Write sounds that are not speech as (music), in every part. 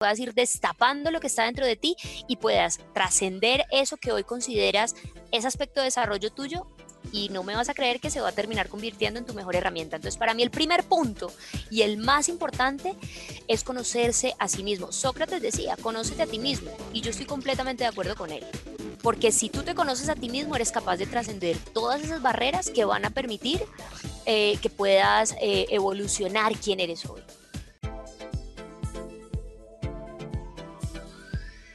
puedas ir destapando lo que está dentro de ti y puedas trascender eso que hoy consideras ese aspecto de desarrollo tuyo y no me vas a creer que se va a terminar convirtiendo en tu mejor herramienta. Entonces, para mí el primer punto y el más importante es conocerse a sí mismo. Sócrates decía, conócete a ti mismo y yo estoy completamente de acuerdo con él. Porque si tú te conoces a ti mismo, eres capaz de trascender todas esas barreras que van a permitir eh, que puedas eh, evolucionar quién eres hoy.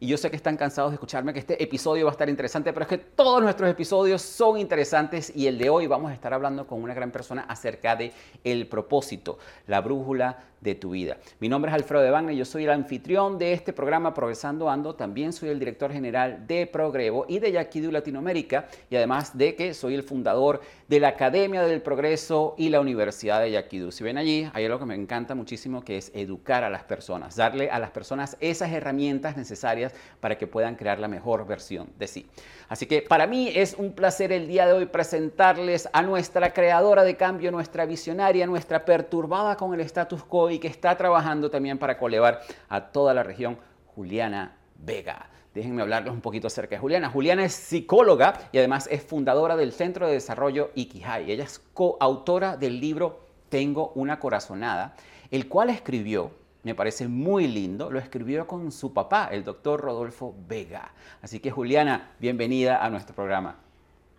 Y yo sé que están cansados de escucharme que este episodio va a estar interesante, pero es que todos nuestros episodios son interesantes y el de hoy vamos a estar hablando con una gran persona acerca de el propósito, la brújula de tu vida. Mi nombre es Alfredo Wagner, yo soy el anfitrión de este programa Progresando Ando, también soy el director general de Progrevo y de Yaquidu Latinoamérica y además de que soy el fundador de la Academia del Progreso y la Universidad de Yaquidu. Si ven allí, hay algo que me encanta muchísimo que es educar a las personas, darle a las personas esas herramientas necesarias para que puedan crear la mejor versión de sí. Así que para mí es un placer el día de hoy presentarles a nuestra creadora de cambio, nuestra visionaria, nuestra perturbada con el status quo y que está trabajando también para colevar a toda la región, Juliana Vega. Déjenme hablarles un poquito acerca de Juliana. Juliana es psicóloga y además es fundadora del Centro de Desarrollo Ikihai. Ella es coautora del libro Tengo una corazonada, el cual escribió me parece muy lindo, lo escribió con su papá, el doctor Rodolfo Vega. Así que Juliana, bienvenida a nuestro programa.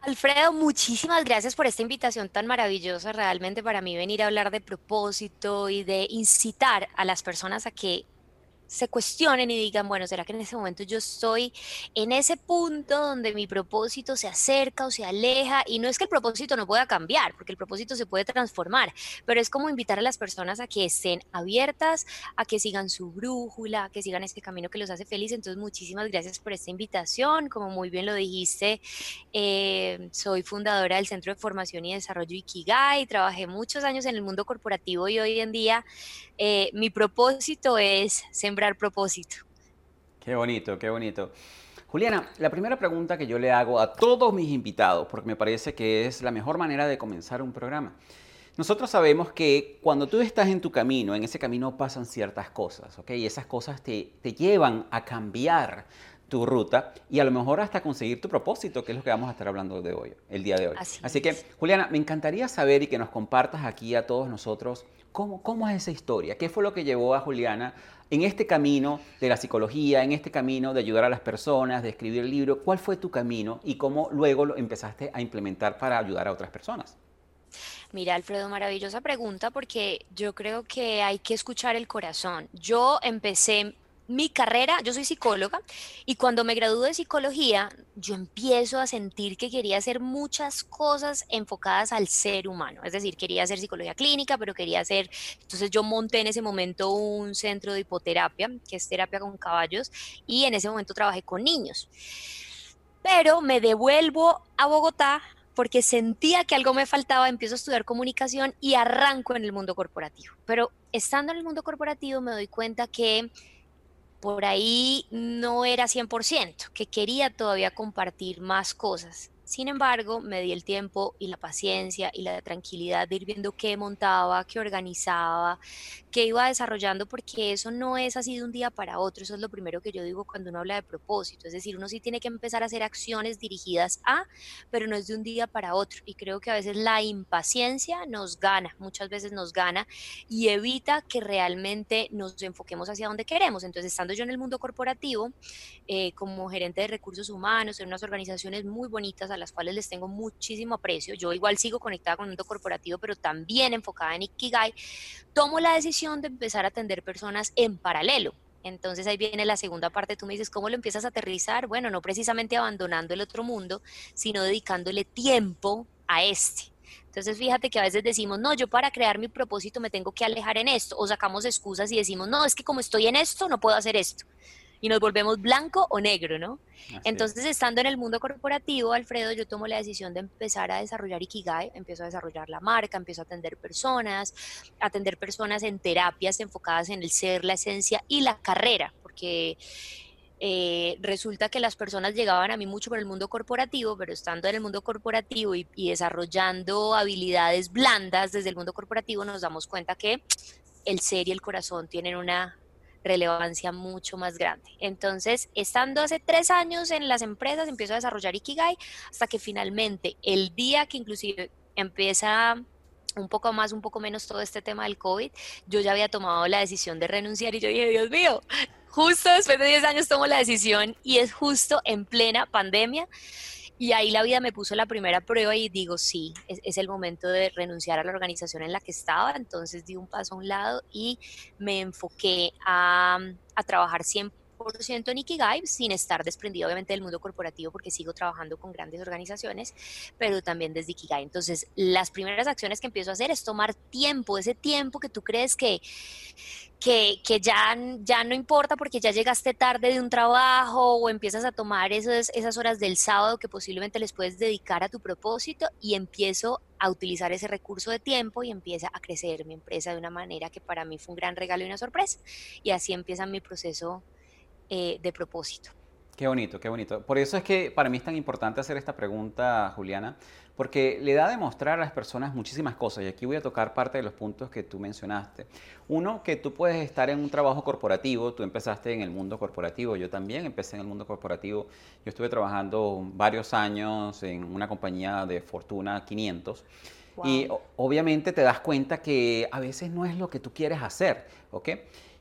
Alfredo, muchísimas gracias por esta invitación tan maravillosa. Realmente para mí venir a hablar de propósito y de incitar a las personas a que se cuestionen y digan, bueno, ¿será que en ese momento yo estoy en ese punto donde mi propósito se acerca o se aleja? Y no es que el propósito no pueda cambiar, porque el propósito se puede transformar, pero es como invitar a las personas a que estén abiertas, a que sigan su brújula, a que sigan este camino que los hace felices. Entonces, muchísimas gracias por esta invitación. Como muy bien lo dijiste, eh, soy fundadora del Centro de Formación y Desarrollo Ikigai, trabajé muchos años en el mundo corporativo y hoy en día eh, mi propósito es sembrar propósito. Qué bonito, qué bonito. Juliana, la primera pregunta que yo le hago a todos mis invitados, porque me parece que es la mejor manera de comenzar un programa. Nosotros sabemos que cuando tú estás en tu camino, en ese camino pasan ciertas cosas, ¿ok? Y esas cosas te, te llevan a cambiar tu ruta y a lo mejor hasta conseguir tu propósito, que es lo que vamos a estar hablando de hoy, el día de hoy. Así, que, Juliana, me encantaría saber y que nos compartas aquí a todos nosotros cómo, cómo es esa historia, qué fue lo que llevó a Juliana en este camino de la psicología, en este camino de ayudar a las personas, de escribir el libro, cuál fue tu camino y cómo luego lo empezaste a implementar para ayudar a otras personas. Mira, Alfredo, maravillosa pregunta porque yo creo que hay que escuchar el corazón. Yo empecé mi carrera, yo soy psicóloga y cuando me gradué de psicología, yo empiezo a sentir que quería hacer muchas cosas enfocadas al ser humano. Es decir, quería hacer psicología clínica, pero quería hacer, entonces yo monté en ese momento un centro de hipoterapia, que es terapia con caballos, y en ese momento trabajé con niños. Pero me devuelvo a Bogotá porque sentía que algo me faltaba, empiezo a estudiar comunicación y arranco en el mundo corporativo. Pero estando en el mundo corporativo me doy cuenta que por ahí no era 100%, que quería todavía compartir más cosas. Sin embargo, me di el tiempo y la paciencia y la tranquilidad de ir viendo qué montaba, qué organizaba, qué iba desarrollando, porque eso no es así de un día para otro. Eso es lo primero que yo digo cuando uno habla de propósito. Es decir, uno sí tiene que empezar a hacer acciones dirigidas a, pero no es de un día para otro. Y creo que a veces la impaciencia nos gana, muchas veces nos gana y evita que realmente nos enfoquemos hacia donde queremos. Entonces, estando yo en el mundo corporativo, eh, como gerente de recursos humanos, en unas organizaciones muy bonitas, las cuales les tengo muchísimo aprecio. Yo igual sigo conectada con el mundo corporativo, pero también enfocada en Ikigai. Tomo la decisión de empezar a atender personas en paralelo Entonces ahí viene la segunda parte, tú me dices, ¿cómo lo empiezas a aterrizar? Bueno, no precisamente abandonando el otro mundo, sino dedicándole tiempo a este. Entonces fíjate que a veces decimos, no, yo para crear mi propósito me tengo que alejar en esto, o sacamos excusas y decimos, no, es que como estoy en esto, no puedo hacer esto. Y nos volvemos blanco o negro, ¿no? Entonces, estando en el mundo corporativo, Alfredo, yo tomo la decisión de empezar a desarrollar Ikigai, empiezo a desarrollar la marca, empiezo a atender personas, atender personas en terapias enfocadas en el ser, la esencia y la carrera, porque eh, resulta que las personas llegaban a mí mucho por el mundo corporativo, pero estando en el mundo corporativo y, desarrollando habilidades blandas desde el mundo corporativo, nos damos cuenta que el ser y el corazón tienen una relevancia mucho más grande. Entonces, estando hace tres años en las empresas, empiezo a desarrollar Ikigai hasta que finalmente el día que inclusive empieza un poco más, un poco menos todo este tema del COVID, yo ya había tomado la decisión de renunciar y yo dije, Dios mío, justo después de 10 años tomo la decisión y es justo en plena pandemia. Y ahí la vida me puso la primera prueba y digo, sí, es, el momento de renunciar a la organización en la que estaba. Entonces di un paso a un lado y me enfoqué a, a trabajar siempre en Ikigai, sin estar desprendido obviamente del mundo corporativo porque sigo trabajando con grandes organizaciones, pero también desde Ikigai. Entonces, las primeras acciones que empiezo a hacer es tomar tiempo, ese tiempo que tú crees que, que, que, ya, ya no importa porque ya llegaste tarde de un trabajo o empiezas a tomar esas, esas horas del sábado que posiblemente les puedes dedicar a tu propósito y empiezo a utilizar ese recurso de tiempo y empieza a crecer mi empresa de una manera que para mí fue un gran regalo y una sorpresa. Y así empieza mi proceso eh, de propósito. Qué bonito, qué bonito. Por eso es que para mí es tan importante hacer esta pregunta, Juliana, porque le da a demostrar a las personas muchísimas cosas. Y aquí voy a tocar parte de los puntos que tú mencionaste. Uno, que tú puedes estar en un trabajo corporativo. Tú empezaste en el mundo corporativo. Yo también empecé en el mundo corporativo. Yo estuve trabajando varios años en una compañía de Fortuna 500. Y obviamente te das cuenta que a veces no es lo que tú quieres hacer, ¿ok?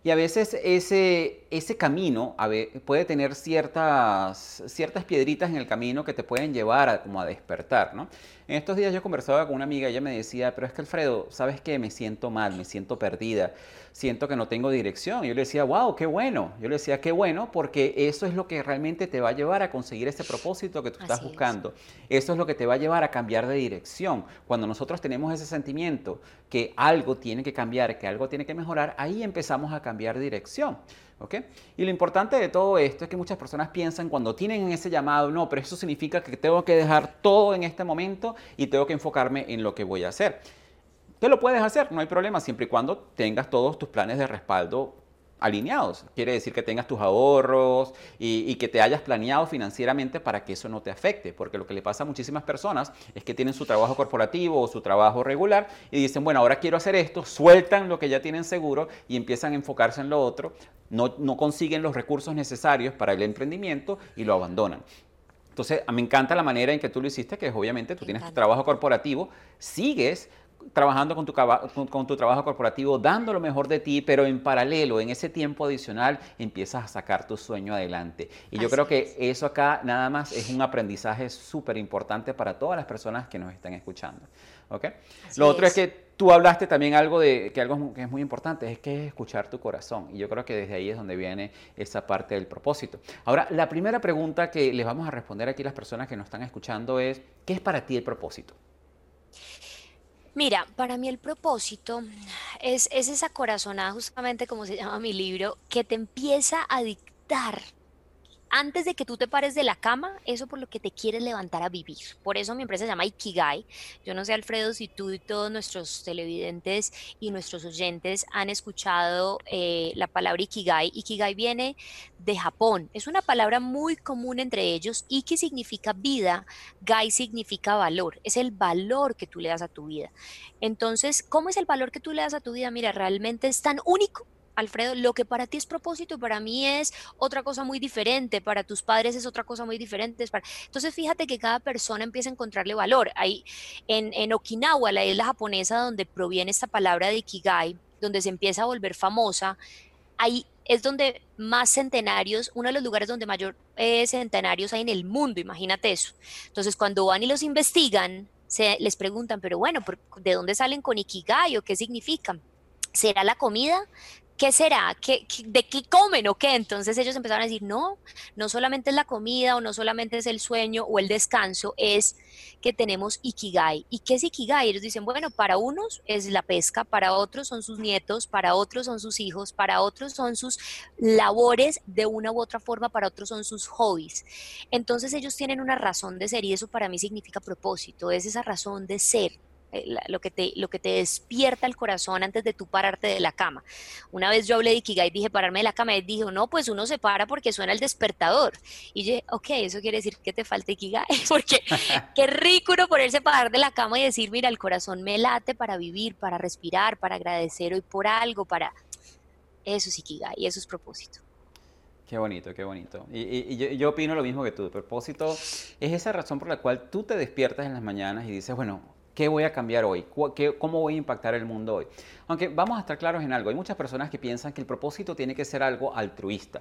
Y a veces ese, ese camino puede tener ciertas, ciertas piedritas en el camino que te pueden llevar a, como a despertar, ¿no? En estos días yo conversaba con una amiga, ella me decía, pero es que Alfredo, ¿sabes qué? Me siento mal, me siento perdida, siento que no tengo dirección. Y yo le decía, wow, qué bueno. Yo le decía, qué bueno, porque eso es lo que realmente te va a llevar a conseguir ese propósito que tú estás buscando. Eso es lo que te va a llevar a cambiar de dirección. Cuando nosotros tenemos ese sentimiento que algo tiene que cambiar, que algo tiene que mejorar, ahí empezamos a cambiar de dirección. Y lo importante de todo esto es que muchas personas piensan cuando tienen ese llamado, no, pero eso significa que tengo que dejar todo en este momento y tengo que enfocarme en lo que voy a hacer. ¿Qué lo puedes hacer, no hay problema, siempre y cuando tengas todos tus planes de respaldo alineados. Quiere decir que tengas tus ahorros y, que te hayas planeado financieramente para que eso no te afecte, porque lo que le pasa a muchísimas personas es que tienen su trabajo corporativo o su trabajo regular y dicen, bueno, ahora quiero hacer esto, sueltan lo que ya tienen seguro y empiezan a enfocarse en lo otro, no, no consiguen los recursos necesarios para el emprendimiento y lo abandonan. Entonces, me encanta la manera en que tú lo hiciste, que es obviamente tú tienes tu trabajo corporativo, sigues trabajando con tu, con, tu trabajo corporativo, dando lo mejor de ti, pero en paralelo, en ese tiempo adicional, empiezas a sacar tu sueño adelante. Y yo creo que eso acá nada más es un aprendizaje súper importante para todas las personas que nos están escuchando. ¿okay? Lo otro es. que tú hablaste también algo de que algo que es muy importante, es que es escuchar tu corazón. Y yo creo que desde ahí es donde viene esa parte del propósito. Ahora, la primera pregunta que les vamos a responder aquí a las personas que nos están escuchando es, ¿qué es para ti el propósito? Mira, para mí el propósito es, es esa corazonada, justamente como se llama mi libro, que te empieza a dictar antes de que tú te pares de la cama, eso por lo que te quieres levantar a vivir. Por eso mi empresa se llama Ikigai. Yo no sé, Alfredo, si tú y todos nuestros televidentes y nuestros oyentes han escuchado eh, la palabra Ikigai. Ikigai viene de Japón. Es una palabra muy común entre ellos. Iki significa vida, Gai significa valor. Es el valor que tú le das a tu vida. Entonces, ¿cómo es el valor que tú le das a tu vida? Mira, realmente es tan único Alfredo, lo que para ti es propósito, para mí es otra cosa muy diferente, para tus padres es otra cosa muy diferente. Entonces, fíjate que cada persona empieza a encontrarle valor. Ahí, en, Okinawa, la isla japonesa donde proviene esta palabra de Ikigai, donde se empieza a volver famosa, ahí es donde más centenarios, uno de los lugares donde mayor eh, centenarios hay en el mundo, imagínate eso. Entonces, cuando van y los investigan, se les preguntan, pero bueno, ¿de dónde salen con Ikigai o qué significan? ¿Será la comida? ¿Qué será? ¿Qué, de qué comen o qué? Entonces ellos empezaron a decir, no, no solamente es la comida o no solamente es el sueño o el descanso, es que tenemos Ikigai. ¿Y qué es Ikigai? Ellos dicen, bueno, para unos es la pesca, para otros son sus nietos, para otros son sus hijos, para otros son sus labores de una u otra forma, para otros son sus hobbies. Entonces ellos tienen una razón de ser y eso para mí significa propósito, es esa razón de ser lo que, te, lo que te despierta el corazón antes de tú pararte de la cama. Una vez yo hablé de Ikigai, dije pararme de la cama, y dijo, no, pues uno se para porque suena el despertador. Y yo ok, eso quiere decir que te falta Ikigai, (laughs) porque (laughs) qué rico uno ponerse parar de la cama y decir, mira, el corazón me late para vivir, para respirar, para agradecer hoy por algo, para... Eso es Ikigai y eso es propósito. Qué bonito, qué bonito. Y, yo, yo, opino lo mismo que tú. El propósito es esa razón por la cual tú te despiertas en las mañanas y dices, bueno, ¿Qué voy a cambiar hoy? ¿Cómo voy a impactar el mundo hoy? Aunque vamos a estar claros en algo, hay muchas personas que piensan que el propósito tiene que ser algo altruista.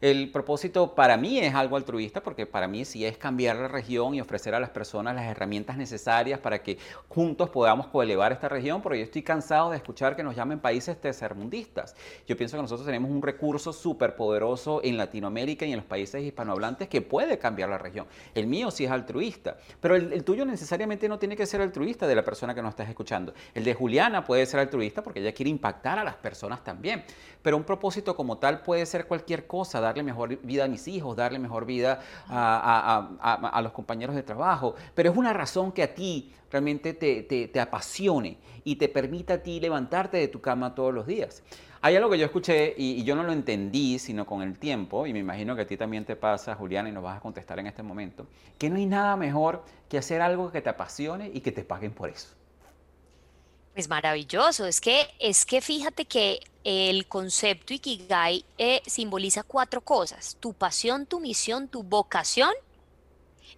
El propósito para mí es algo altruista porque para mí sí es cambiar la región y ofrecer a las personas las herramientas necesarias para que juntos podamos coelevar esta región, porque yo estoy cansado de escuchar que nos llamen países tercermundistas. Yo pienso que nosotros tenemos un recurso súper poderoso en Latinoamérica y en los países hispanohablantes que puede cambiar la región. El mío sí es altruista, pero el, el tuyo necesariamente no tiene que ser altruista de la persona que nos estás escuchando. El de Juliana puede ser altruista porque ella quiere impactar a las personas también. Pero un propósito como tal puede ser cualquier cosa, darle mejor vida a mis hijos, darle mejor vida a, los compañeros de trabajo. Pero es una razón que a ti realmente te, apasione y te permita a ti levantarte de tu cama todos los días. Hay algo que yo escuché y, y, yo no lo entendí, sino con el tiempo, y me imagino que a ti también te pasa, Juliana, y nos vas a contestar en este momento, que no hay nada mejor que hacer algo que te apasione y que te paguen por eso. Pues maravilloso, es que, es que fíjate que el concepto Ikigai eh, simboliza cuatro cosas, tu pasión, tu misión, tu vocación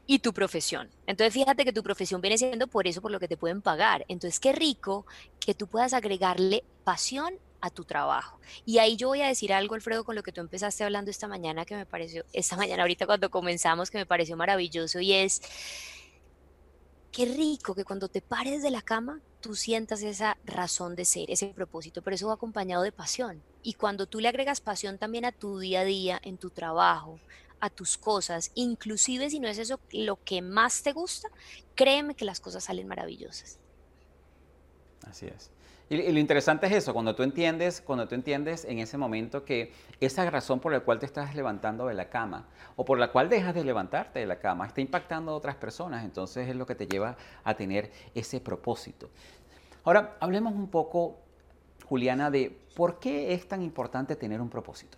y tu profesión. Entonces fíjate que tu profesión viene siendo por eso, por lo que te pueden pagar. Entonces qué rico que tú puedas agregarle pasión a tu trabajo. Y ahí yo voy a decir algo, Alfredo, con lo que tú empezaste hablando esta mañana, que me pareció, esta mañana ahorita cuando comenzamos, que me pareció maravilloso, y es, qué rico que cuando te pares de la cama, tú sientas esa razón de ser, ese propósito, pero eso va acompañado de pasión. Y cuando tú le agregas pasión también a tu día a día, en tu trabajo, a tus cosas, inclusive si no es eso lo que más te gusta, créeme que las cosas salen maravillosas. Así es. Y, lo interesante es eso, cuando tú entiendes, cuando tú entiendes en ese momento que esa razón por la cual te estás levantando de la cama o por la cual dejas de levantarte de la cama está impactando a otras personas, entonces es lo que te lleva a tener ese propósito. Ahora, hablemos un poco, Juliana, de por qué es tan importante tener un propósito.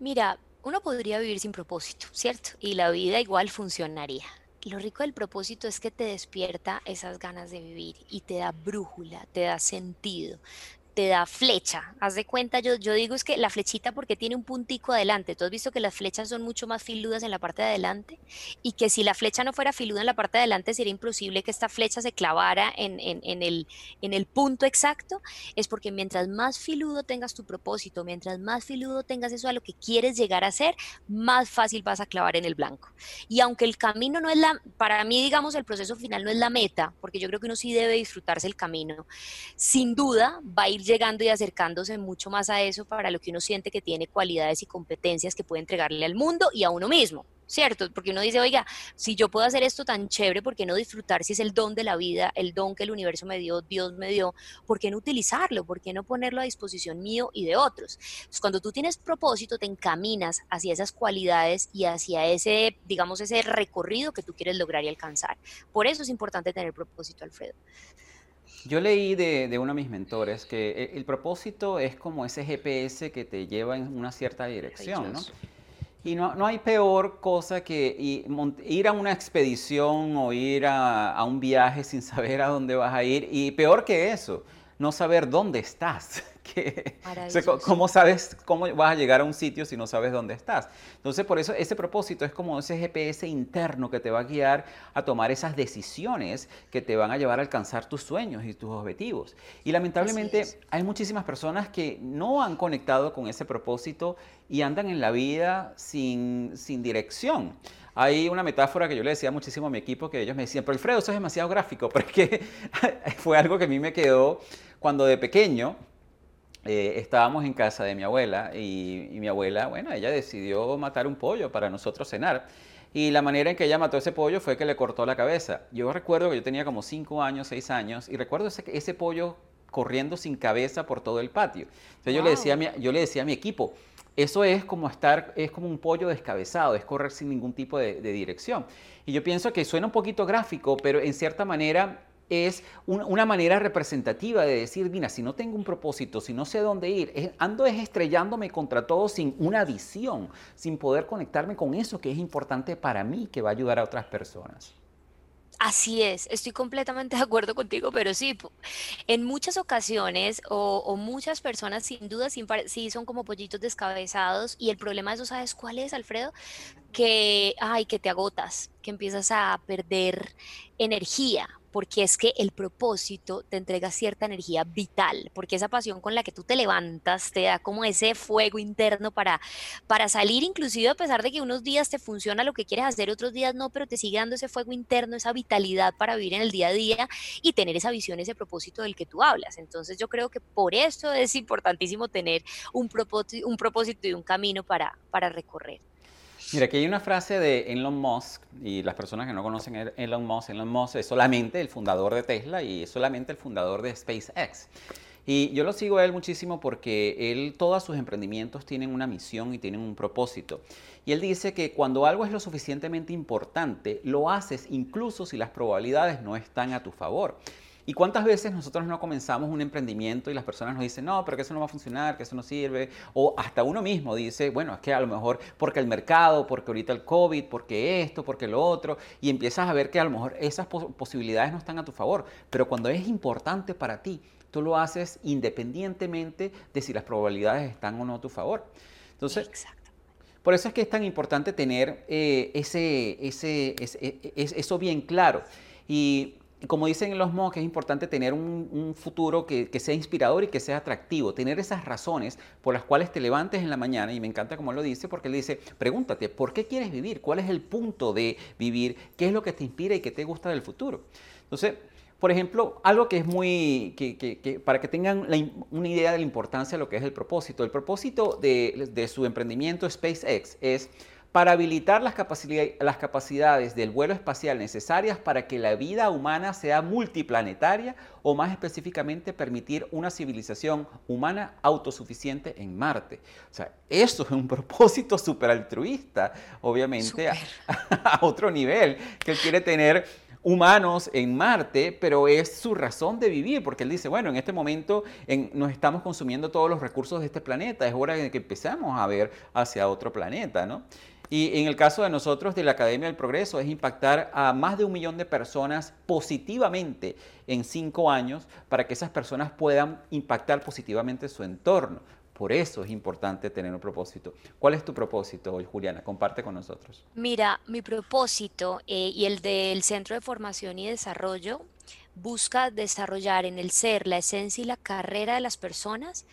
Mira, uno podría vivir sin propósito, ¿cierto? Y la vida igual funcionaría lo rico del propósito es que te despierta esas ganas de vivir y te da brújula, te da sentido, te da flecha. Haz de cuenta, yo, yo digo es que la flechita porque tiene un puntico adelante. Tú has visto que las flechas son mucho más filudas en la parte de adelante y que si la flecha no fuera filuda en la parte de adelante sería imposible que esta flecha se clavara en, en, el, en el punto exacto. Es porque mientras más filudo tengas tu propósito, mientras más filudo tengas eso a lo que quieres llegar a ser, más fácil vas a clavar en el blanco. Y aunque el camino no es la, para mí digamos el proceso final no es la meta, porque yo creo que uno sí debe disfrutarse el camino, sin duda va a ir llegando y acercándose mucho más a eso para lo que uno siente que tiene cualidades y competencias que puede entregarle al mundo y a uno mismo. ¿cierto? Porque uno dice, oiga, si yo puedo hacer esto tan chévere, ¿por qué no disfrutar si es el don de la vida, el don que el universo me dio, Dios me dio? ¿Por qué no utilizarlo? ¿Por qué no ponerlo a disposición mío y de otros? Entonces, cuando tú tienes propósito, te encaminas hacia esas cualidades y hacia ese, digamos, ese recorrido que tú quieres lograr y alcanzar. Por eso es importante tener propósito, Alfredo. Yo leí de, uno de mis mentores que e, el, propósito es como ese GPS que te lleva en una cierta dirección, ¿no? Y no, no, hay peor cosa que ir a una expedición o ir a, a, un viaje sin saber a dónde vas a ir. Y peor que eso, no saber dónde estás. (laughs) ¿Cómo sabes cómo vas a llegar a un sitio si no sabes dónde estás? Entonces, por eso ese propósito es como ese GPS interno que te va a guiar a tomar esas decisiones que te van a llevar a alcanzar tus sueños y tus objetivos. Y lamentablemente hay muchísimas personas que no han conectado con ese propósito y andan en la vida sin, sin dirección. Hay una metáfora que yo le decía muchísimo a mi equipo que ellos me decían, pero Alfredo, eso es demasiado gráfico, pero es que fue algo que a mí me quedó cuando de pequeño eh, estábamos en casa de mi abuela y, y mi abuela, bueno, ella decidió matar un pollo para nosotros cenar. Y la manera en que ella mató ese pollo fue que le cortó la cabeza. Yo recuerdo que yo tenía como 5 años, 6 años, y recuerdo ese, ese pollo corriendo sin cabeza por todo el patio. Entonces yo, le decía a mi, yo le decía a mi equipo, eso es como estar, es como un pollo descabezado, es correr sin ningún tipo de, de dirección. Y yo pienso que suena un poquito gráfico, pero en cierta manera es una manera representativa de decir, mira, si no tengo un propósito, si no sé dónde ir, ando es estrellándome contra todo sin una visión, sin poder conectarme con eso que es importante para mí, que va a ayudar a otras personas. Así es, estoy completamente de acuerdo contigo, pero sí, en muchas ocasiones o, muchas personas sin duda sí, son como pollitos descabezados y el problema de eso, ¿sabes cuál es, Alfredo? Que, ay, que te agotas, que empiezas a perder energía, porque es que el propósito te entrega cierta energía vital, porque esa pasión con la que tú te levantas te da como ese fuego interno para, para salir, inclusive a pesar de que unos días te funciona lo que quieres hacer, otros días no, pero te sigue dando ese fuego interno, esa vitalidad para vivir en el día a día y tener esa visión, ese propósito del que tú hablas. Entonces yo creo que por eso es importantísimo tener un propósito, un propósito y un camino para, para recorrer. Mira, aquí hay una frase de Elon Musk, y las personas que no conocen a Elon Musk, Elon Musk es solamente el fundador de Tesla y es solamente el fundador de SpaceX. Y yo lo sigo a él muchísimo porque él, todos sus emprendimientos tienen una misión y tienen un propósito. Y él dice que cuando algo es lo suficientemente importante, lo haces incluso si las probabilidades no están a tu favor. ¿Y cuántas veces nosotros no comenzamos un emprendimiento y las personas nos dicen, no, pero que eso no va a funcionar, que eso no sirve? O hasta uno mismo dice, bueno, es que a lo mejor porque el mercado, porque ahorita el COVID, porque esto, porque lo otro, y empiezas a ver que a lo mejor esas posibilidades no están a tu favor. Pero cuando es importante para ti, tú lo haces independientemente de si las probabilidades están o no a tu favor. Entonces, por eso es que es tan importante tener eh, ese, ese, ese, eso bien claro. Y como dicen los monjes, es importante tener un, futuro que, sea inspirador y que sea atractivo, tener esas razones por las cuales te levantes en la mañana, y me encanta como lo dice, porque él dice, pregúntate, ¿por qué quieres vivir? ¿Cuál es el punto de vivir? ¿Qué es lo que te inspira y qué te gusta del futuro? Entonces, por ejemplo, algo que es muy, que, para que tengan una idea de la importancia de lo que es el propósito, el propósito de, de su emprendimiento SpaceX es para habilitar las, capacidades del vuelo espacial necesarias para que la vida humana sea multiplanetaria o más específicamente permitir una civilización humana autosuficiente en Marte. O sea, eso es un propósito súper altruista, obviamente, a, (laughs) a, otro nivel, que él quiere tener humanos en Marte, pero es su razón de vivir, porque él dice, bueno, en este momento nos estamos consumiendo todos los recursos de este planeta, es hora de que empezamos a ver hacia otro planeta, ¿no? Y en el caso de nosotros de la Academia del Progreso es impactar a más de un millón de personas positivamente en cinco años para que esas personas puedan impactar positivamente su entorno. Por eso es importante tener un propósito. ¿Cuál es tu propósito hoy, Juliana? Comparte con nosotros. Mira, mi propósito eh, y el del Centro de Formación y Desarrollo busca desarrollar en el ser la esencia y la carrera de las personas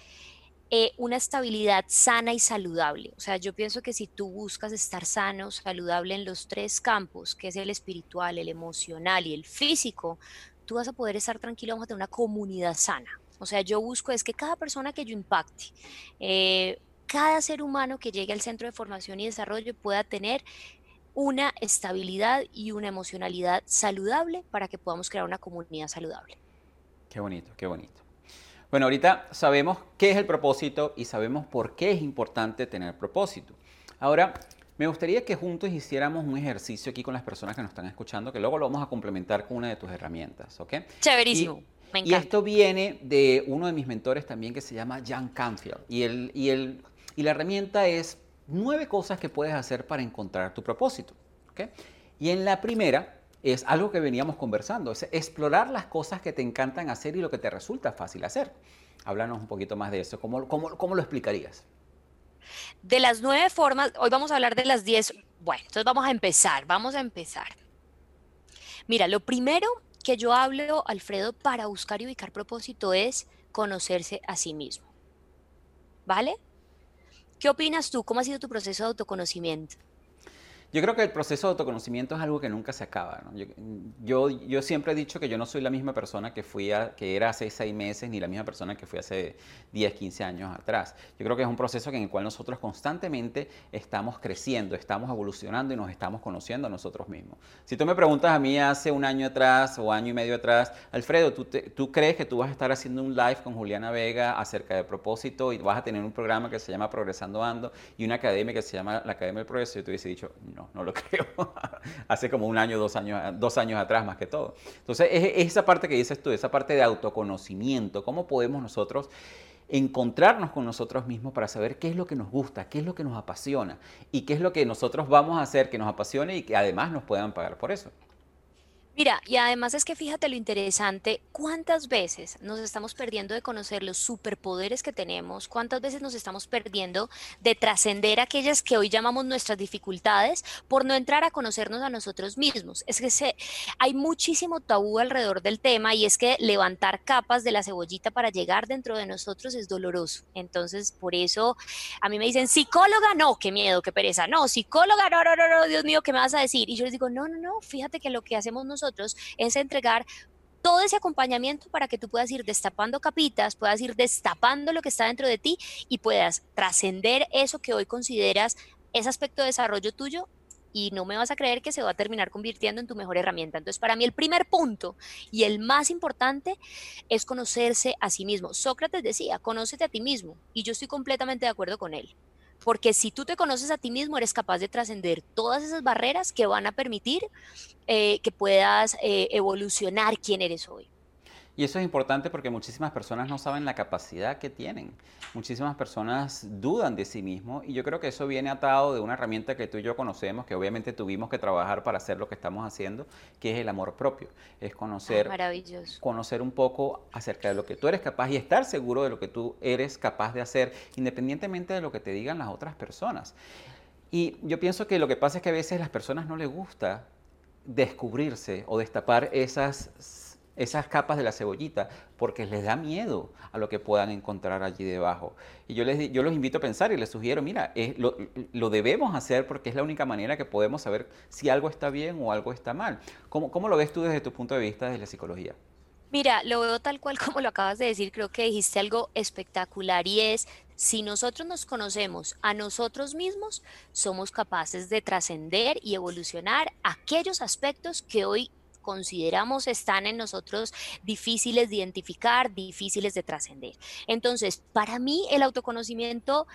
eh, una estabilidad sana y saludable. O sea, yo pienso que si tú buscas estar sano, saludable en los tres campos, que es el espiritual, el emocional y el físico, tú vas a poder estar tranquilo, vamos a tener una comunidad sana. O sea, yo busco es que cada persona que yo impacte, eh, cada ser humano que llegue al centro de formación y desarrollo pueda tener una estabilidad y una emocionalidad saludable para que podamos crear una comunidad saludable. Qué bonito, qué bonito. Bueno, ahorita sabemos qué es el propósito y sabemos por qué es importante tener propósito. Ahora, me gustaría que juntos hiciéramos un ejercicio aquí con las personas que nos están escuchando, que luego lo vamos a complementar con una de tus herramientas, ¿ok? Chéverísimo. Y, y esto viene de uno de mis mentores también que se llama Jan Canfield. Y, el, y, el, y la herramienta es nueve cosas que puedes hacer para encontrar tu propósito. ¿ok? Y en la primera es algo que veníamos conversando, es explorar las cosas que te encantan hacer y lo que te resulta fácil hacer. Háblanos un poquito más de eso, ¿cómo, cómo, lo explicarías? De las nueve formas, hoy vamos a hablar de las diez. Bueno, entonces vamos a empezar, vamos a empezar. Mira, lo primero que yo hablo, Alfredo, para buscar y ubicar propósito es conocerse a sí mismo. ¿Vale? ¿Qué opinas tú? ¿Cómo ha sido tu proceso de autoconocimiento? Yo creo que el proceso de autoconocimiento es algo que nunca se acaba. Yo, yo, siempre he dicho que yo no soy la misma persona que, fui que era hace seis meses ni la misma persona que fui hace 10, 15 años atrás. Yo creo que es un proceso en el cual nosotros constantemente estamos creciendo, estamos evolucionando y nos estamos conociendo a nosotros mismos. Si tú me preguntas a mí hace un año atrás o año y medio atrás, Alfredo, ¿tú, ¿tú crees que tú vas a estar haciendo un live con Juliana Vega acerca de propósito y vas a tener un programa que se llama Progresando Ando y una academia que se llama la Academia del Progreso? Yo te hubiese dicho, no no, lo (laughs) creo. Hace como un año, dos años, dos años atrás más que todo. Entonces, es, esa parte que dices tú, esa parte de autoconocimiento, cómo podemos nosotros encontrarnos con nosotros mismos para saber qué es lo que nos gusta, qué es lo que nos apasiona y qué es lo que nosotros vamos a hacer que nos apasione y que además nos puedan pagar por eso. Mira, y además es que fíjate lo interesante, cuántas veces nos estamos perdiendo de conocer los superpoderes que tenemos, cuántas veces nos estamos perdiendo de trascender aquellas que hoy llamamos nuestras dificultades por no entrar a conocernos a nosotros mismos. Es que hay muchísimo tabú alrededor del tema y es que levantar capas de la cebollita para llegar dentro de nosotros es doloroso. Entonces, por eso a mí me dicen, psicóloga, no, qué miedo, qué pereza, no, psicóloga, no, no, no, no, Dios mío, ¿qué me vas a decir? Y yo les digo, no, no, no, fíjate que lo que hacemos nosotros es entregar todo ese acompañamiento para que tú puedas ir destapando capitas, puedas ir destapando lo que está dentro de ti y puedas trascender eso que hoy consideras ese aspecto de desarrollo tuyo y no me vas a creer que se va a terminar convirtiendo en tu mejor herramienta. Entonces, para mí el primer punto y el más importante es conocerse a sí mismo. Sócrates decía, conócete a ti mismo y yo estoy completamente de acuerdo con él. Porque si tú te conoces a ti mismo, eres capaz de trascender todas esas barreras que van a permitir eh, que puedas eh, evolucionar quién eres hoy. Y eso es importante porque muchísimas personas no saben la capacidad que tienen. Muchísimas personas dudan de sí mismos y yo creo que eso viene atado de una herramienta que tú y yo conocemos, que obviamente tuvimos que trabajar para hacer lo que estamos haciendo, que es el amor propio. Es conocer, conocer un poco acerca de lo que tú eres capaz y estar seguro de lo que tú eres capaz de hacer, independientemente de lo que te digan las otras personas. Y yo pienso que lo que pasa es que a veces a las personas no les gusta descubrirse o destapar esas esas capas de la cebollita porque les da miedo a lo que puedan encontrar allí debajo. Y yo, les, yo los invito a pensar y les sugiero, mira, lo, lo, debemos hacer porque es la única manera que podemos saber si algo está bien o algo está mal. ¿Cómo, ¿Cómo lo ves tú desde tu punto de vista de la psicología? Mira, lo veo tal cual como lo acabas de decir, creo que dijiste algo espectacular y es, si nosotros nos conocemos a nosotros mismos, somos capaces de trascender y evolucionar aquellos aspectos que hoy consideramos están en nosotros difíciles de identificar, difíciles de trascender. Entonces, para mí el autoconocimiento,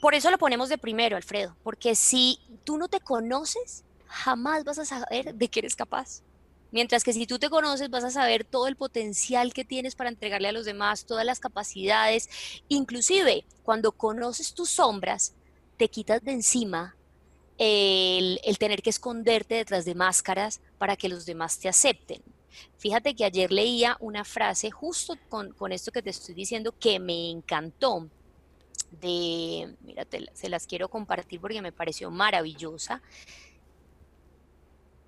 por eso lo ponemos de primero, Alfredo, porque si tú no te conoces, jamás vas a saber de qué eres capaz. Mientras que si tú te conoces vas a saber todo el potencial que tienes para entregarle a los demás, todas las capacidades, inclusive cuando conoces tus sombras, te quitas de encima el, tener que esconderte detrás de máscaras para que los demás te acepten. Fíjate que ayer leía una frase justo con, esto que te estoy diciendo que me encantó. De, mira, se las quiero compartir porque me pareció maravillosa.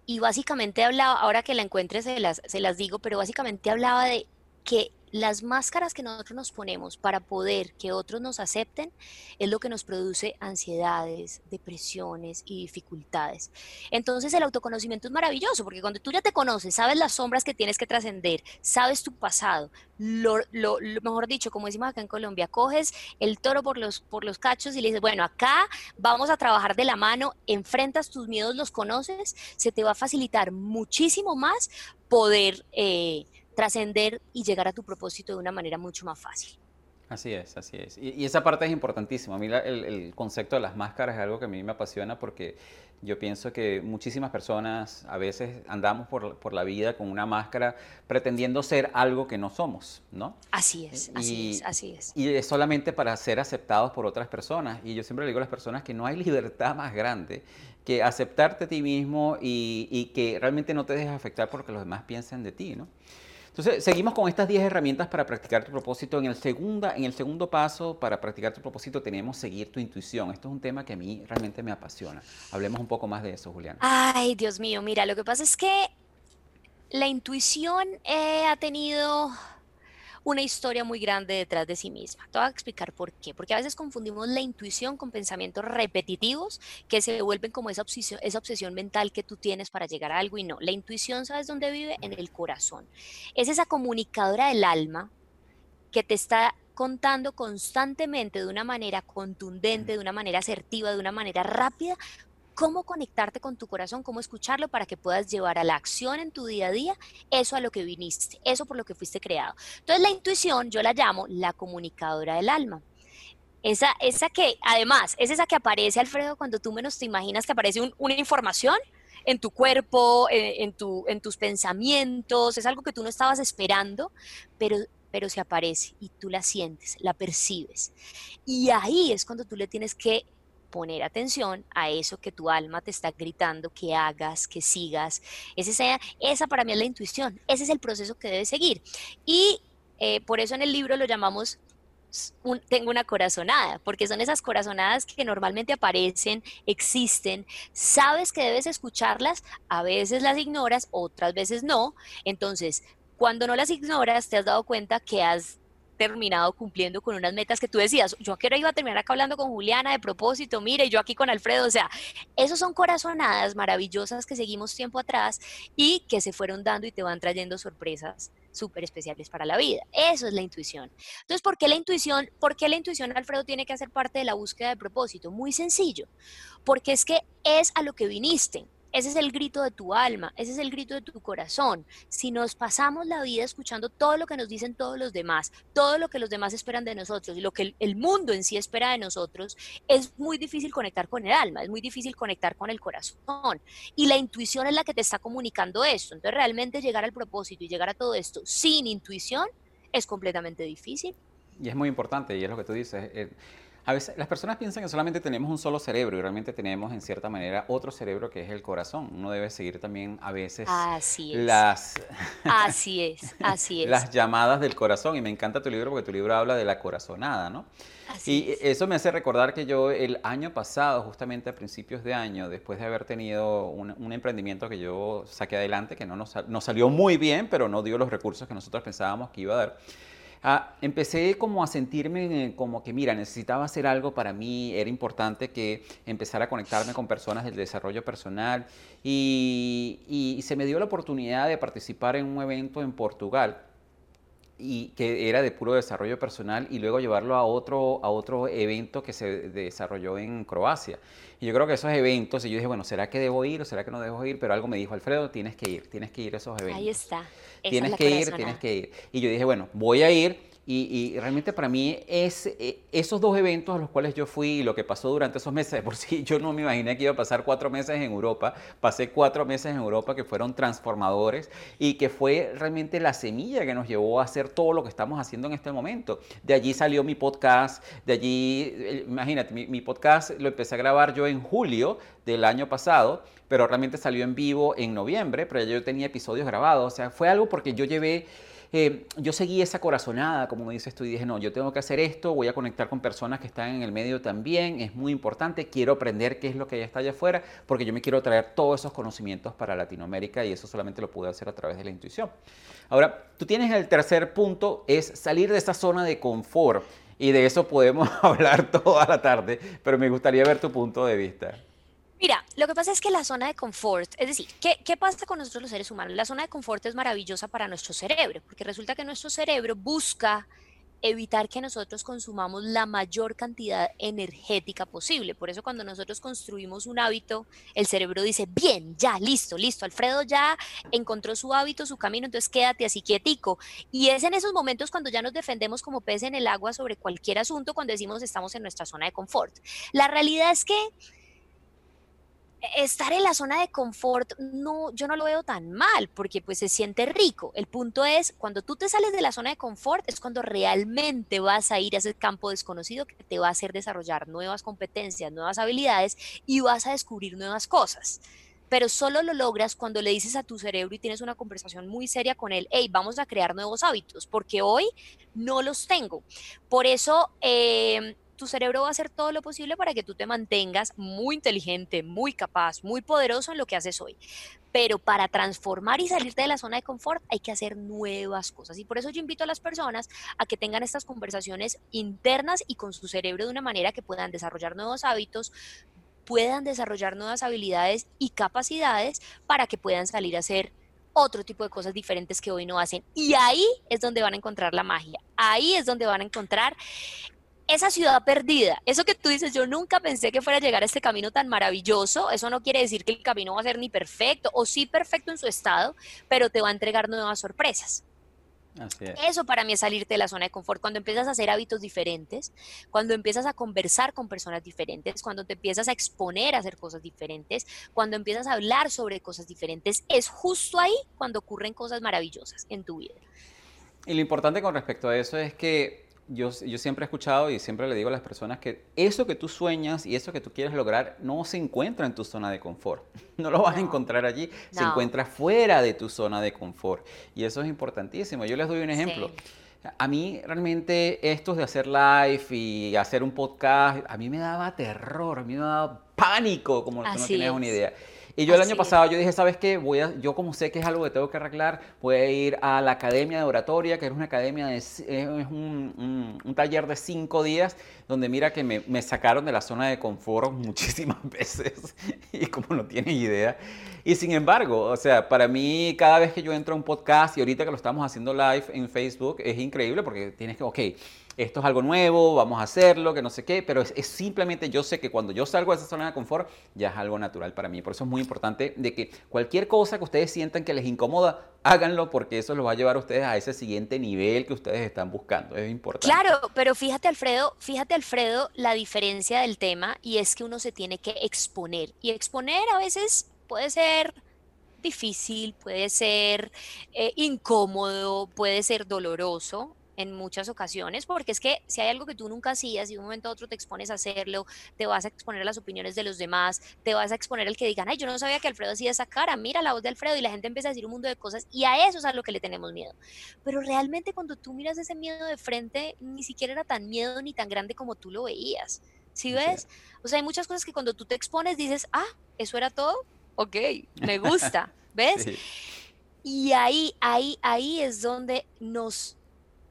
Y básicamente hablaba, ahora que la encuentre se las, se las digo, pero básicamente hablaba de que las máscaras que nosotros nos ponemos para poder que otros nos acepten es lo que nos produce ansiedades, depresiones y dificultades. Entonces el autoconocimiento es maravilloso porque cuando tú ya te conoces, sabes las sombras que tienes que trascender, sabes tu pasado, lo, mejor dicho, como decimos acá en Colombia, coges el toro por los, por los cachos y le dices, bueno, acá vamos a trabajar de la mano, enfrentas tus miedos, los conoces, se te va a facilitar muchísimo más poder... Eh, trascender y llegar a tu propósito de una manera mucho más fácil. Así es, así es. Y, esa parte es importantísima. A mí el, concepto de las máscaras es algo que a mí me apasiona porque yo pienso que muchísimas personas a veces andamos por, por la vida con una máscara pretendiendo ser algo que no somos, ¿no? Así es, así es, así es. Y es solamente para ser aceptados por otras personas. Y yo siempre le digo a las personas que no hay (laughs) libertad más grande que aceptarte a ti mismo y, y que realmente no te dejes afectar por lo que los demás piensen de ti, ¿no? Entonces, seguimos con estas 10 herramientas para practicar tu propósito. En el, segunda, en el segundo paso, para practicar tu propósito, tenemos seguir tu intuición. Esto es un tema que a mí realmente me apasiona. Hablemos un poco más de eso, Juliana. Ay, Dios mío, mira, lo que pasa es que la intuición eh, ha tenido una historia muy grande detrás de sí misma. Te voy a explicar por qué. Porque a veces confundimos la intuición con pensamientos repetitivos que se vuelven como esa obsesión, esa obsesión mental que tú tienes para llegar a algo y no. La intuición, ¿sabes dónde vive? En el corazón. Es esa comunicadora del alma que te está contando constantemente de una manera contundente, de una manera asertiva, de una manera rápida, cómo conectarte con tu corazón, cómo escucharlo para que puedas llevar a la acción en tu día a día eso a lo que viniste, eso por lo que fuiste creado. Entonces la intuición yo la llamo la comunicadora del alma. Esa, esa que, además, es esa que aparece, Alfredo, cuando tú menos te imaginas que aparece una información en tu cuerpo, eh, en, tu, en tus pensamientos, es algo que tú no estabas esperando, pero pero se aparece y tú la sientes, la percibes. Y ahí es cuando tú le tienes que poner atención a eso que tu alma te está gritando que hagas, que sigas. Esa, esa para mí es la intuición, ese es el proceso que debes seguir. Y eh, por eso en el libro lo llamamos tengo una corazonada, porque son esas corazonadas que normalmente aparecen, existen, sabes que debes escucharlas, a veces las ignoras, otras veces no, entonces cuando no las ignoras te has dado cuenta que has terminado cumpliendo con unas metas que tú decías, yo que iba a terminar acá hablando con Juliana de propósito, mire, yo aquí con Alfredo, o sea, esos son corazonadas maravillosas que seguimos tiempo atrás y que se fueron dando y te van trayendo sorpresas súper especiales para la vida. Eso es la intuición. Entonces, ¿por qué la intuición? ¿Por qué la intuición, Alfredo, tiene que hacer parte de la búsqueda de propósito? Muy sencillo, porque es que es a lo que viniste. Ese es el grito de tu alma, ese es el grito de tu corazón. Si nos pasamos la vida escuchando todo lo que nos dicen todos los demás, todo lo que los demás esperan de nosotros y lo que el, mundo en sí espera de nosotros, es muy difícil conectar con el alma, es muy difícil conectar con el corazón. Y la intuición es la que te está comunicando esto. Entonces realmente llegar al propósito y llegar a todo esto sin intuición es completamente difícil. Y es muy importante, y es lo que tú dices. Eh, a veces las personas piensan que solamente tenemos un solo cerebro y realmente tenemos en cierta manera otro cerebro que es el corazón. Uno debe seguir también a veces las Así es, así es. las llamadas del corazón y me encanta tu libro porque tu libro habla de la corazonada, ¿no? y eso me hace recordar que yo el año pasado, justamente a principios de año, después de haber tenido un, emprendimiento que yo saqué adelante, que no nos, nos salió muy bien, pero no dio los recursos que nosotros pensábamos que iba a dar Ah, empecé como a sentirme como que, mira, necesitaba hacer algo para mí, era importante que empezara a conectarme con personas del desarrollo personal y, y se me dio la oportunidad de participar en un evento en Portugal y que era de puro desarrollo personal y luego llevarlo a otro, a otro evento que se desarrolló en Croacia. Y yo creo que esos eventos, y yo dije, bueno, ¿será que debo ir o será que no debo ir? Pero algo me dijo, Alfredo, tienes que ir, tienes que ir a esos eventos. Ahí está tienes que ir, tienes que ir. Y yo dije, bueno, voy a ir. Y, realmente para mí es, eh, esos dos eventos a los cuales yo fui y lo que pasó durante esos meses, por sí yo no me imaginé que iba a pasar cuatro meses en Europa, pasé cuatro meses en Europa que fueron transformadores y que fue realmente la semilla que nos llevó a hacer todo lo que estamos haciendo en este momento. De allí salió mi podcast, de allí, eh, imagínate, mi, mi podcast lo empecé a grabar yo en julio del año pasado, pero realmente salió en vivo en noviembre, pero yo tenía episodios grabados, o sea, fue algo porque yo llevé eh, yo seguí esa corazonada, como me dices tú, y dije, no, yo tengo que hacer esto, voy a conectar con personas que están en el medio también, es muy importante, quiero aprender qué es lo que ya está allá afuera, porque yo me quiero traer todos esos conocimientos para Latinoamérica y eso solamente lo pude hacer a través de la intuición. Ahora, tú tienes el tercer punto, es salir de esa zona de confort, y de eso podemos (laughs) hablar toda la tarde, pero me gustaría ver tu punto de vista. Mira, lo que pasa es que la zona de confort, es decir, ¿qué, ¿qué, pasa con nosotros los seres humanos? La zona de confort es maravillosa para nuestro cerebro, porque resulta que nuestro cerebro busca evitar que nosotros consumamos la mayor cantidad energética posible. Por eso cuando nosotros construimos un hábito, el cerebro dice, bien, ya, listo, listo, Alfredo ya encontró su hábito, su camino, entonces quédate así quietico. Y es en esos momentos cuando ya nos defendemos como pez en el agua sobre cualquier asunto, cuando decimos estamos en nuestra zona de confort. La realidad es que estar en la zona de confort, no, yo no lo veo tan mal, porque pues se siente rico. El punto es, cuando tú te sales de la zona de confort, es cuando realmente vas a ir a ese campo desconocido que te va a hacer desarrollar nuevas competencias, nuevas habilidades y vas a descubrir nuevas cosas. Pero solo lo logras cuando le dices a tu cerebro y tienes una conversación muy seria con él, hey, vamos a crear nuevos hábitos, porque hoy no los tengo. Por eso, eh, tu cerebro va a hacer todo lo posible para que tú te mantengas muy inteligente, muy capaz, muy poderoso en lo que haces hoy. Pero para transformar y salirte de la zona de confort hay que hacer nuevas cosas. Y por eso yo invito a las personas a que tengan estas conversaciones internas y con su cerebro de una manera que puedan desarrollar nuevos hábitos, puedan desarrollar nuevas habilidades y capacidades para que puedan salir a hacer otro tipo de cosas diferentes que hoy no hacen. Y ahí es donde van a encontrar la magia. Ahí es donde van a encontrar esa ciudad perdida, eso que tú dices, yo nunca pensé que fuera a llegar a este camino tan maravilloso, eso no quiere decir que el camino va a ser ni perfecto, o sí perfecto en su estado, pero te va a entregar nuevas sorpresas. Eso para mí es salirte de la zona de confort, cuando empiezas a hacer hábitos diferentes, cuando empiezas a conversar con personas diferentes, cuando te empiezas a exponer a hacer cosas diferentes, cuando empiezas a hablar sobre cosas diferentes, es justo ahí cuando ocurren cosas maravillosas en tu vida. Y lo importante con respecto a eso es que yo, siempre he escuchado y siempre le digo a las personas que eso que tú sueñas y eso que tú quieres lograr no se encuentra en tu zona de confort. (laughs) No lo vas a encontrar allí, se encuentra fuera de tu zona de confort. Y eso es importantísimo. Yo les doy un ejemplo. A mí realmente esto de hacer live y hacer un podcast, a mí me daba terror, a mí me daba pánico, como no tienes una idea. Y yo el año pasado yo dije, ¿sabes qué? Voy a, yo como sé que es algo que tengo que arreglar, voy a ir a la Academia de Oratoria, que es una academia, de, es un, un, taller de cinco días, donde mira que me, me, sacaron de la zona de confort (laughs) muchísimas veces, (laughs) y como no tienes idea. Y sin embargo, o sea, para mí cada vez que yo entro a un podcast, y ahorita que lo estamos haciendo live en Facebook, es increíble porque tienes que, ok, esto es algo nuevo, vamos a hacerlo, que no sé qué, pero es, simplemente yo sé que cuando yo salgo de esa zona de confort ya es algo natural para mí. Por eso es muy importante de que cualquier cosa que ustedes sientan que les incomoda, háganlo porque eso los va a llevar a ustedes a ese siguiente nivel que ustedes están buscando. Es importante. Claro, pero fíjate Alfredo, fíjate Alfredo la diferencia del tema y es que uno se tiene que exponer y exponer a veces puede ser difícil, puede ser eh, incómodo, puede ser doloroso, en muchas ocasiones, porque es que si hay algo que tú nunca hacías y de un momento a otro te expones a hacerlo, te vas a exponer a las opiniones de los demás, te vas a exponer al que digan, ay, yo no sabía que Alfredo hacía esa cara, mira la voz de Alfredo y la gente empieza a decir un mundo de cosas y a eso es a lo que le tenemos miedo. Pero realmente cuando tú miras ese miedo de frente, ni siquiera era tan miedo ni tan grande como tú lo veías. ¿Sí ves? O sea, hay muchas cosas que cuando tú te expones dices, ah, eso era todo, ok, me (laughs) gusta, ¿ves? Y ahí, ahí, ahí es donde nos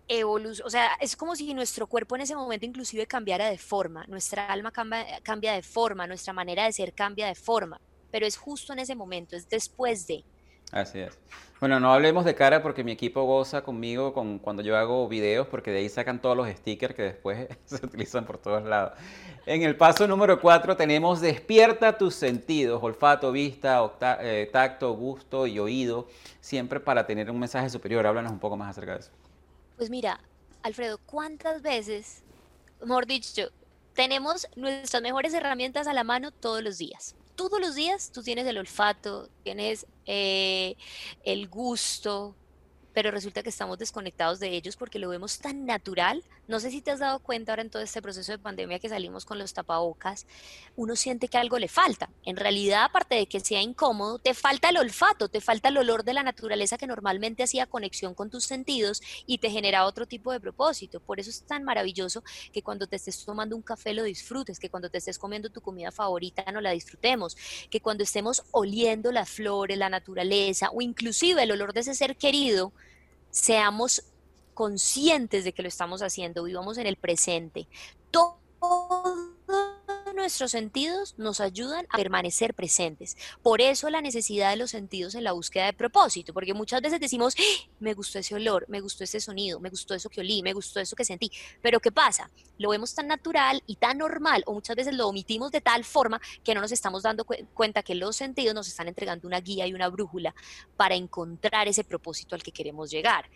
evolución, o sea, es como si nuestro cuerpo en ese momento inclusive cambiara de forma, nuestra alma cambia, cambia de forma, nuestra manera de ser cambia de forma, pero es justo en ese momento, es después de. Así es. Bueno, no hablemos de cara porque mi equipo goza conmigo con, cuando yo hago videos porque de ahí sacan todos los stickers que después (laughs) se utilizan por todos lados. En el paso número 4 tenemos despierta tus sentidos, olfato, vista, eh, tacto, gusto y oído, siempre para tener un mensaje superior. Háblanos un poco más acerca de eso. Pues mira, Alfredo, ¿cuántas veces, mejor dicho, tenemos nuestras mejores herramientas a la mano todos los días? Todos los días tú tienes el olfato, tienes eh, el gusto, pero resulta que estamos desconectados de ellos porque lo vemos tan natural. No sé si te has dado cuenta ahora en todo este proceso de pandemia que salimos con los tapabocas, uno siente que algo le falta. En realidad, aparte de que sea incómodo, te falta el olfato, te falta el olor de la naturaleza que normalmente hacía conexión con tus sentidos y te genera otro tipo de propósito. Por eso es tan maravilloso que cuando te estés tomando un café lo disfrutes, que cuando te estés comiendo tu comida favorita no la disfrutemos, que cuando estemos oliendo las flores, la naturaleza o inclusive el olor de ese ser querido, seamos conscientes de que lo estamos haciendo, vivamos en el presente. Todos nuestros sentidos nos ayudan a permanecer presentes. Por eso la necesidad de los sentidos en la búsqueda de propósito, porque muchas veces decimos, ¡Ah! me gustó ese olor, me gustó ese sonido, me gustó eso que olí, me gustó eso que sentí. Pero ¿qué pasa? Lo vemos tan natural y tan normal, o muchas veces lo omitimos de tal forma que no nos estamos dando cuenta que los sentidos nos están entregando una guía y una brújula para encontrar ese propósito al que queremos llegar.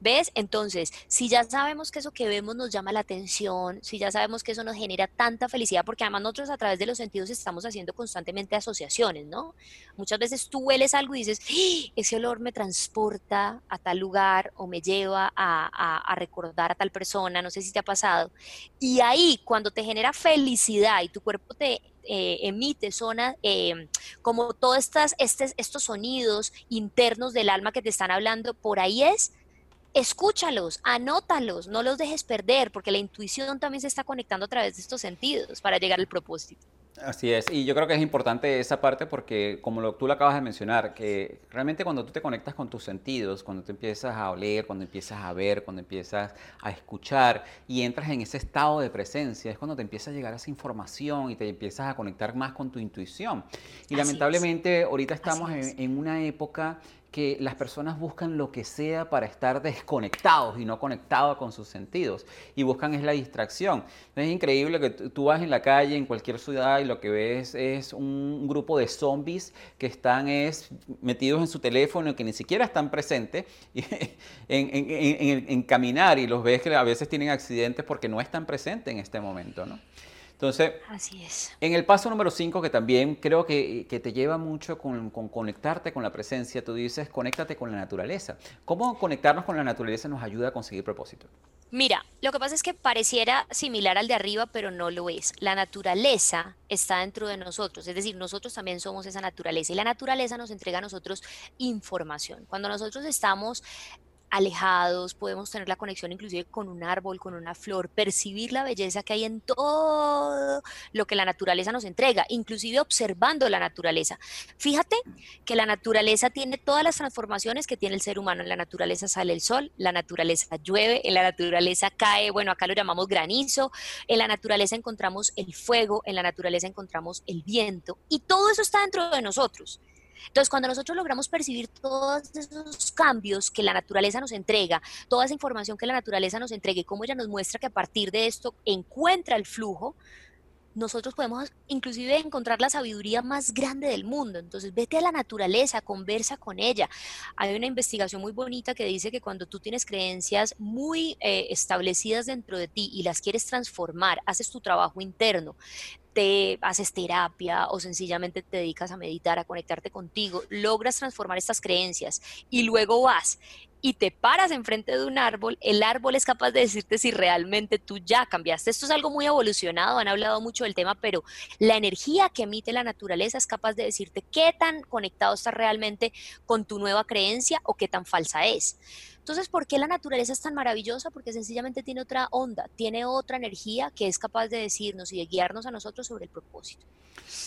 ¿Ves? Entonces, si ya sabemos que eso que vemos nos llama la atención, si ya sabemos que eso nos genera tanta felicidad, porque además nosotros a través de los sentidos estamos haciendo constantemente asociaciones, ¿no? Muchas veces tú hueles algo y dices, ¡Ah! ese olor me transporta a tal lugar o me lleva a, recordar a tal persona, no sé si te ha pasado. Y ahí, cuando te genera felicidad y tu cuerpo te eh, emite zona, em, como todos estas, estos sonidos internos del alma que te están hablando, por ahí es escúchalos, anótalos, no los dejes perder, porque la intuición también se está conectando a través de estos sentidos para llegar al propósito. Así es, y yo creo que es importante esa parte porque como lo, tú lo acabas de mencionar, que realmente cuando tú te conectas con tus sentidos, cuando te empiezas a oler, cuando empiezas a ver, cuando empiezas a escuchar y entras en ese estado de presencia, es cuando te empieza a llegar esa información y te empiezas a conectar más con tu intuición. Y lamentablemente ahorita estamos en, en una época que las personas buscan lo que sea para estar desconectados y no conectados con sus sentidos. Y buscan es la distracción. Es increíble que tú vas en la calle, en cualquier ciudad, y lo que ves es un grupo de zombies que están es, metidos en su teléfono y que ni siquiera están presentes (laughs) en, en, caminar. Y los ves que a veces tienen accidentes porque no están presentes en este momento. ¿no? Entonces, Así es. en el paso número 5, que también creo que, te lleva mucho con, conectarte con la presencia, tú dices, conéctate con la naturaleza. ¿Cómo conectarnos con la naturaleza nos ayuda a conseguir propósito? Mira, lo que pasa es que pareciera similar al de arriba, pero no lo es. La naturaleza está dentro de nosotros, es decir, nosotros también somos esa naturaleza y la naturaleza nos entrega a nosotros información. Cuando nosotros estamos alejados, podemos tener la conexión inclusive con un árbol, con una flor, percibir la belleza que hay en todo lo que la naturaleza nos entrega, inclusive observando la naturaleza. Fíjate que la naturaleza tiene todas las transformaciones que tiene el ser humano. En la naturaleza sale el sol, la naturaleza llueve, en la naturaleza cae, bueno, acá lo llamamos granizo, en la naturaleza encontramos el fuego, en la naturaleza encontramos el viento y todo eso está dentro de nosotros. Entonces, cuando nosotros logramos percibir todos esos cambios que la naturaleza nos entrega, toda esa información que la naturaleza nos entrega y cómo ella nos muestra que a partir de esto encuentra el flujo, nosotros podemos inclusive encontrar la sabiduría más grande del mundo. Entonces, vete a la naturaleza, conversa con ella. Hay una investigación muy bonita que dice que cuando tú tienes creencias muy eh, establecidas dentro de ti y las quieres transformar, haces tu trabajo interno, te haces terapia o sencillamente te dedicas a meditar, a conectarte contigo, logras transformar estas creencias y luego vas y te paras enfrente de un árbol, el árbol es capaz de decirte si realmente tú ya cambiaste. Esto es algo muy evolucionado, han hablado mucho del tema, pero la energía que emite la naturaleza es capaz de decirte qué tan conectado estás realmente con tu nueva creencia o qué tan falsa es. Entonces, ¿por qué la naturaleza es tan maravillosa? Porque sencillamente tiene otra onda, tiene otra energía que es capaz de decirnos y de guiarnos a nosotros sobre el propósito.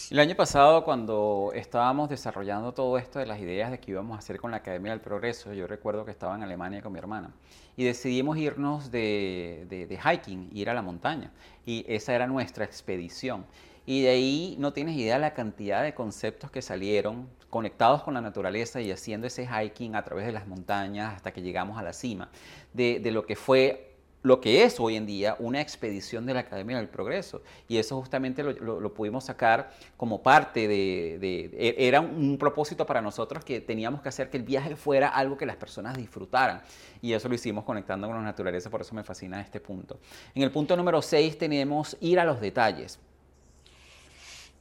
El año pasado, cuando estábamos desarrollando todo esto de las ideas de que íbamos a hacer con la Academia del Progreso, yo recuerdo que estaba en Alemania con mi hermana y decidimos irnos de, de hiking, ir a la montaña. Y esa era nuestra expedición. Y de ahí no tienes idea la cantidad de conceptos que salieron conectados con la naturaleza y haciendo ese hiking a través de las montañas hasta que llegamos a la cima, de, lo que fue lo que es hoy en día una expedición de la Academia del Progreso. Y eso justamente lo, pudimos sacar como parte de, de, e, Era un propósito para nosotros que teníamos que hacer que el viaje fuera algo que las personas disfrutaran. Y eso lo hicimos conectando con la naturaleza, por eso me fascina este punto. En el punto número 6 tenemos ir a los detalles.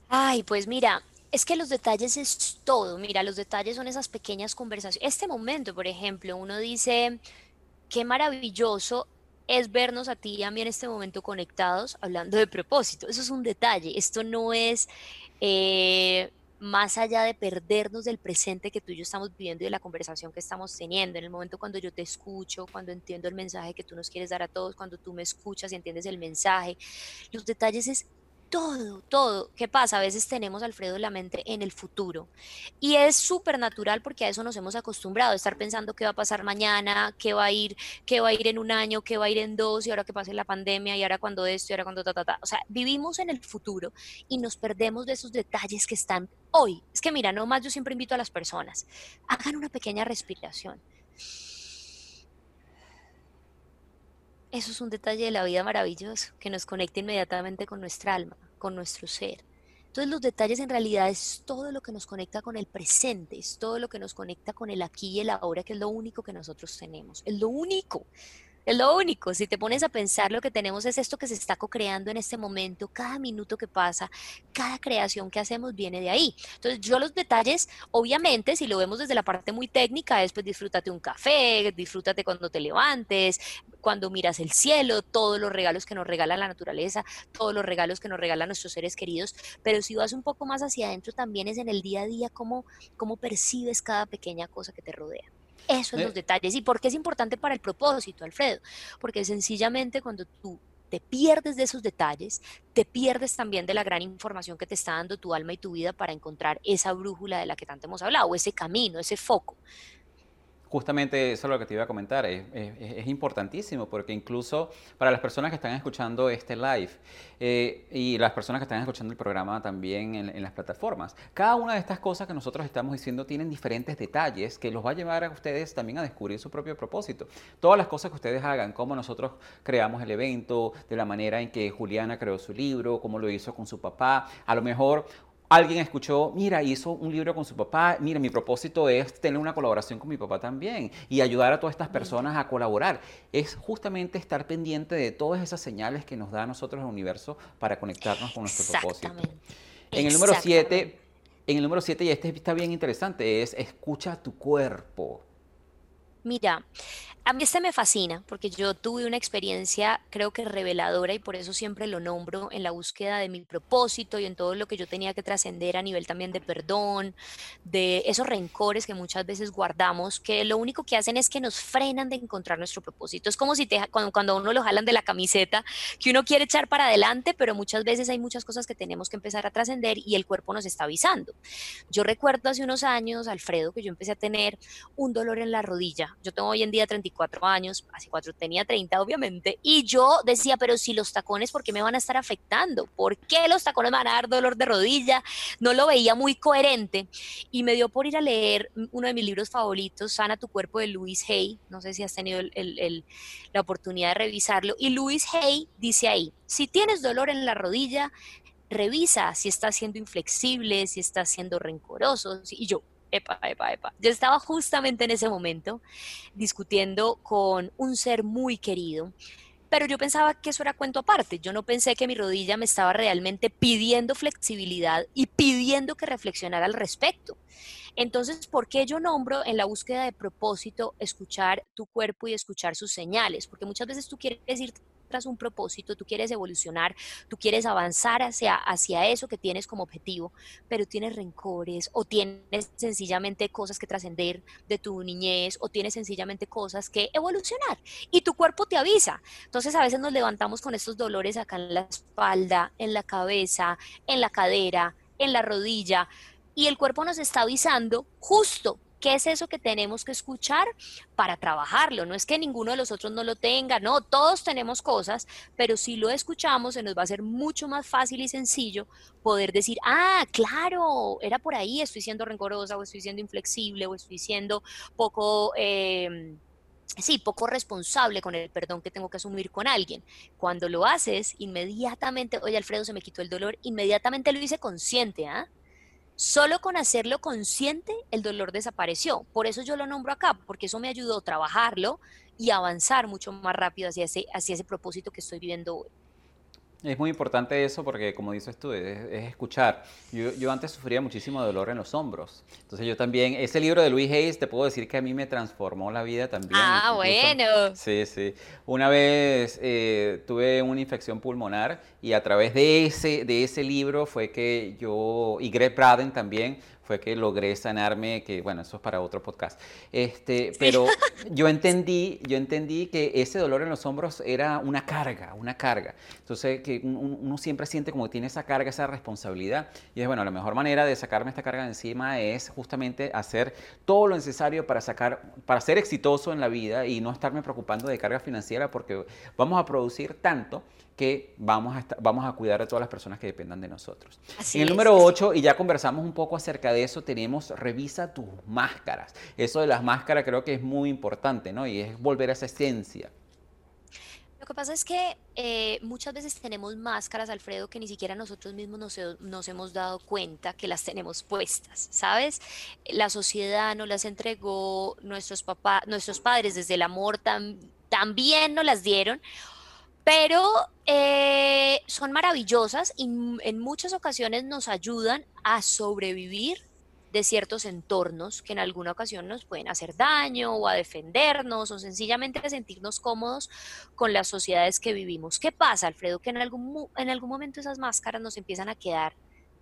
Ay, pues mira, es que los detalles es todo. Mira, los detalles son esas pequeñas conversaciones. Este momento, por ejemplo, uno dice, qué maravilloso es vernos a ti y a mí en este momento conectados hablando de propósito. Eso es un detalle. Esto no es eh, más allá de perdernos del presente que tú y yo estamos viviendo y de la conversación que estamos teniendo. En el momento cuando yo te escucho, cuando entiendo el mensaje que tú nos quieres dar a todos, cuando tú me escuchas y entiendes el mensaje. Los detalles es todo, todo. ¿Qué pasa? A veces tenemos, Alfredo, la mente en el futuro. Y es súper natural porque a eso nos hemos acostumbrado, estar pensando qué va a pasar mañana, qué va a ir, qué va a ir en un año, qué va a ir en dos, y ahora que pase la pandemia, y ahora cuando esto, y ahora cuando ta, ta, ta. O sea, vivimos en el futuro y nos perdemos de esos detalles que están hoy. Es que mira, nomás yo siempre invito a las personas, hagan una pequeña respiración. Eso es un detalle de la vida maravilloso, que nos conecta inmediatamente con nuestra alma, con nuestro ser. Entonces los detalles en realidad es todo lo que nos conecta con el presente, es todo lo que nos conecta con el aquí y el ahora, que es lo único que nosotros tenemos, es lo único. Es lo único, si te pones a pensar, lo que tenemos es esto que se está co-creando en este momento, cada minuto que pasa, cada creación que hacemos viene de ahí. Entonces, yo los detalles, obviamente, si lo vemos desde la parte muy técnica, es pues disfrútate un café, disfrútate cuando te levantes, cuando miras el cielo, todos los regalos que nos regala la naturaleza, todos los regalos que nos regalan nuestros seres queridos, pero si vas un poco más hacia adentro, también es en el día a día cómo, cómo percibes cada pequeña cosa que te rodea. Eso es los detalles. ¿Y por qué es importante para el propósito, Alfredo? Porque sencillamente cuando tú te pierdes de esos detalles, te pierdes también de la gran información que te está dando tu alma y tu vida para encontrar esa brújula de la que tanto hemos hablado, ese camino, ese foco. Justamente eso es lo que te iba a comentar, es, importantísimo porque incluso para las personas que están escuchando este live eh, y las personas que están escuchando el programa también en, las plataformas, cada una de estas cosas que nosotros estamos diciendo tienen diferentes detalles que los va a llevar a ustedes también a descubrir su propio propósito. Todas las cosas que ustedes hagan, cómo nosotros creamos el evento, de la manera en que Juliana creó su libro, cómo lo hizo con su papá, a lo mejor alguien escuchó, mira, hizo un libro con su papá, mira, mi propósito es tener una colaboración con mi papá también y ayudar a todas estas personas a colaborar. Es justamente estar pendiente de todas esas señales que nos da a nosotros el universo para conectarnos con nuestro propósito. En el número 7, en el número 7, y este está bien interesante, es escucha tu cuerpo. Mira, a mí este me fascina porque yo tuve una experiencia creo que reveladora y por eso siempre lo nombro en la búsqueda de mi propósito y en todo lo que yo tenía que trascender a nivel también de perdón, de esos rencores que muchas veces guardamos, que lo único que hacen es que nos frenan de encontrar nuestro propósito. Es como si te, cuando, cuando uno lo jalan de la camiseta, que uno quiere echar para adelante, pero muchas veces hay muchas cosas que tenemos que empezar a trascender y el cuerpo nos está avisando. Yo recuerdo hace unos años, Alfredo, que yo empecé a tener un dolor en la rodilla. Yo tengo hoy en día 34 cuatro años, hace cuatro tenía 30 obviamente, y yo decía, pero si los tacones, ¿por qué me van a estar afectando? ¿Por qué los tacones me van a dar dolor de rodilla? No lo veía muy coherente y me dio por ir a leer uno de mis libros favoritos, Sana tu cuerpo de Louis Hay, no sé si has tenido la oportunidad de revisarlo, y Louis Hay dice ahí, si tienes dolor en la rodilla, revisa si está siendo inflexible, si está siendo rencoroso, y yo, epa, epa, epa. Yo estaba justamente en ese momento discutiendo con un ser muy querido, pero yo pensaba que eso era cuento aparte. Yo no pensé que mi rodilla me estaba realmente pidiendo flexibilidad y pidiendo que reflexionara al respecto. Entonces, ¿por qué yo nombro en la búsqueda de propósito escuchar tu cuerpo y escuchar sus señales? Porque muchas veces tú quieres ir tras un propósito, tú quieres evolucionar, tú quieres avanzar hacia, hacia eso que tienes como objetivo, pero tienes rencores o tienes sencillamente cosas que trascender de tu niñez o tienes sencillamente cosas que evolucionar y tu cuerpo te avisa. Entonces a veces nos levantamos con estos dolores acá en la espalda, en la cabeza, en la cadera, en la rodilla y el cuerpo nos está avisando justo ¿Qué es eso que tenemos que escuchar para trabajarlo? No es que ninguno de los otros no lo tenga, no, todos tenemos cosas, pero si lo escuchamos se nos va a ser mucho más fácil y sencillo poder decir, ah, claro, era por ahí, estoy siendo rencorosa o estoy siendo inflexible o estoy siendo poco... Em, sí, poco responsable con el perdón que tengo que asumir con alguien. Cuando lo haces, inmediatamente, oye Alfredo, se me quitó el dolor, inmediatamente lo hice consciente, ¿ah? Solo con hacerlo consciente, el dolor desapareció. Por eso yo lo nombro acá, porque eso me ayudó a trabajarlo y avanzar mucho más rápido hacia ese, hacia ese propósito que estoy viviendo hoy. Es muy importante eso porque, como dices tú, es, escuchar. Yo, yo, antes sufría muchísimo dolor en los hombros. Entonces yo también, ese libro de Luis Hayes, te puedo decir que a mí me transformó la vida también. Ah, bueno. Sí, sí. Una vez eh, tuve una infección pulmonar y a través de ese, de ese libro fue que yo, y Greg Braden también, fue que logré sanarme, que bueno, eso es para otro podcast. Este, pero (laughs) yo entendí, yo entendí que ese dolor en los hombros era una carga, una carga. Entonces, que uno, siempre siente como que tiene esa carga, esa responsabilidad. Y es bueno, la mejor manera de sacarme esta carga de encima es justamente hacer todo lo necesario para sacar, para ser exitoso en la vida y no estarme preocupando de carga financiera porque vamos a producir tanto que vamos a, vamos a cuidar a todas las personas que dependan de nosotros. en el número 8, y ya conversamos un poco acerca de eso, tenemos revisa tus máscaras. Eso de las máscaras creo que es muy importante, ¿no? Y es volver a esa esencia. Lo que pasa es que eh, muchas veces tenemos máscaras, Alfredo, que ni siquiera nosotros mismos nos, nos, hemos dado cuenta que las tenemos puestas, ¿sabes? La sociedad nos las entregó, nuestros papás, nuestros padres desde el amor también nos las dieron pero eh, son maravillosas y en muchas ocasiones nos ayudan a sobrevivir de ciertos entornos que en alguna ocasión nos pueden hacer daño o a defendernos o sencillamente a sentirnos cómodos con las sociedades que vivimos. ¿Qué pasa, Alfredo? Que en algún, en algún momento esas máscaras nos empiezan a quedar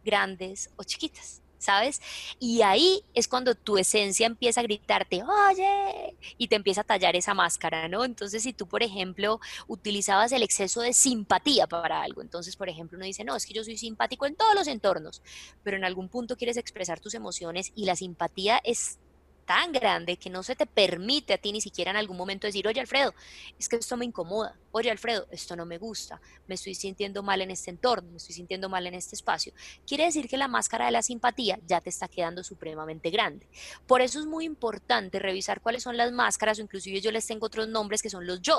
grandes o chiquitas. ¿Sabes? Y ahí es cuando tu esencia empieza a gritarte, oye, y te empieza a tallar esa máscara, ¿no? Entonces, si tú, por ejemplo, utilizabas el exceso de simpatía para algo, entonces, por ejemplo, uno dice, no, es que yo soy simpático en todos los entornos, pero en algún punto quieres expresar tus emociones y la simpatía es tan grande que no se te permite a ti ni siquiera en algún momento decir, oye Alfredo, es que esto me incomoda, oye Alfredo, esto no me gusta, me estoy sintiendo mal en este entorno, me estoy sintiendo mal en este espacio. Quiere decir que la máscara de la simpatía ya te está quedando supremamente grande. Por eso es muy importante revisar cuáles son las máscaras o inclusive yo les tengo otros nombres que son los yo.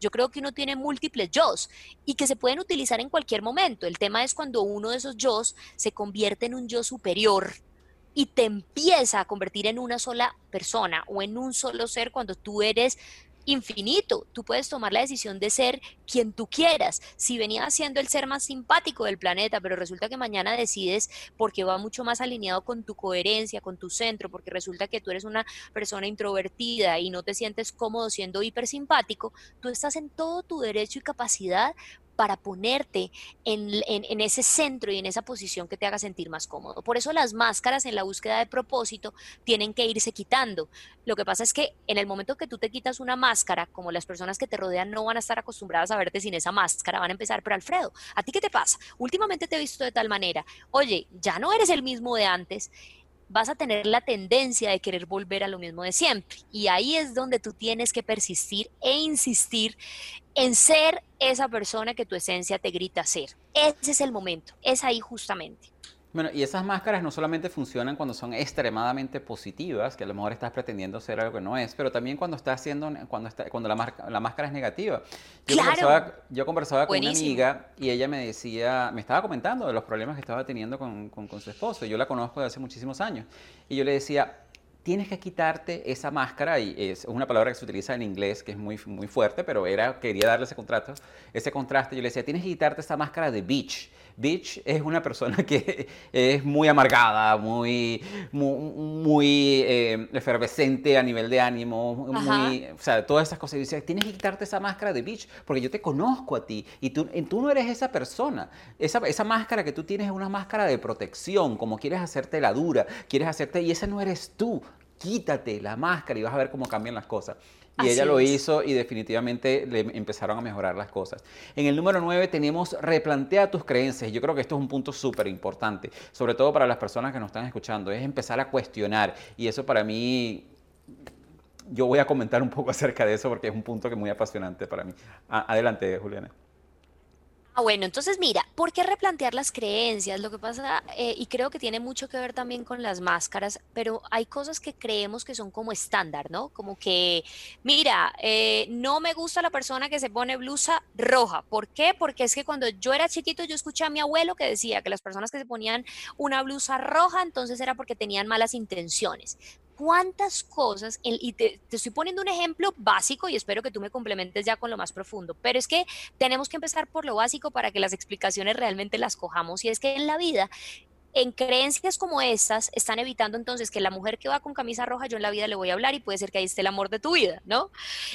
Yo creo que uno tiene múltiples yo y que se pueden utilizar en cualquier momento. El tema es cuando uno de esos yo se convierte en un yo superior y te empieza a convertir en una sola persona o en un solo ser cuando tú eres infinito. Tú puedes tomar la decisión de ser quien tú quieras. Si venías siendo el ser más simpático del planeta, pero resulta que mañana decides porque va mucho más alineado con tu coherencia, con tu centro, porque resulta que tú eres una persona introvertida y no te sientes cómodo siendo hiper simpático, tú estás en todo tu derecho y capacidad para ponerte en, ese centro y en esa posición que te haga sentir más cómodo. Por eso las máscaras en la búsqueda de propósito tienen que irse quitando. Lo que pasa es que en el momento que tú te quitas una máscara, como las personas que te rodean no van a estar acostumbradas a verte sin esa máscara, van a empezar, pero Alfredo, ¿a ti qué te pasa? Últimamente te he visto de tal manera, oye, ya no eres el mismo de antes vas a tener la tendencia de querer volver a lo mismo de siempre. Y ahí es donde tú tienes que persistir e insistir en ser esa persona que tu esencia te grita ser. Ese es el momento, es ahí justamente. Bueno, y esas máscaras no solamente funcionan cuando son extremadamente positivas, que a lo mejor estás pretendiendo ser algo que no es, pero también cuando estás haciendo, cuando, está, cuando la, la máscara es negativa. Yo conversaba, yo conversaba con una amiga y ella me decía, me estaba comentando de los problemas que estaba teniendo con, con, con su esposo. Yo la conozco de hace muchísimos años. Y yo le decía, tienes que quitarte esa máscara, y es una palabra que se utiliza en inglés que es muy, muy fuerte, pero era, quería darle ese contraste, ese contraste. Yo le decía, tienes que quitarte esa máscara de bitch. Bitch es una persona (laughs) que es muy amargada, muy, muy, eh, efervescente a nivel de ánimo, muy, o sea, todas esas cosas. Y decía, tienes que quitarte esa máscara de bitch, porque yo te conozco a ti y tú, tú no eres esa persona. Esa, esa máscara que tú tienes es una máscara de protección, como quieres hacerte la dura, quieres hacerte, y esa no eres tú quítate la máscara y vas a ver cómo cambian las cosas. Y ella lo hizo y definitivamente le empezaron a mejorar las cosas. En el número 9 tenemos replantea tus creencias. Yo creo que esto es un punto súper importante, sobre todo para las personas que nos están escuchando, es empezar a cuestionar. Y eso para mí, yo voy a comentar un poco (laughs) acerca de eso porque es un punto que es muy apasionante para mí. adelante, Juliana. Ah, bueno, entonces mira, ¿por qué replantear las creencias? Lo que pasa, eh, y creo que tiene mucho que ver también con las máscaras, pero hay cosas que creemos que son como estándar, ¿no? Como que, mira, eh, no me gusta la persona que se pone blusa roja. ¿Por qué? Porque es que cuando yo era chiquito yo escuché a mi abuelo que decía que las personas que se ponían una blusa roja entonces era porque tenían malas intenciones cuántas cosas, y te, estoy poniendo un ejemplo básico y espero que tú me complementes ya con lo más profundo, pero es que tenemos que empezar por lo básico para que las explicaciones realmente las cojamos y es que en la vida en creencias como estas están evitando entonces que la mujer que va con camisa roja yo en la vida le voy a hablar y puede ser que ahí esté el amor de tu vida, ¿no?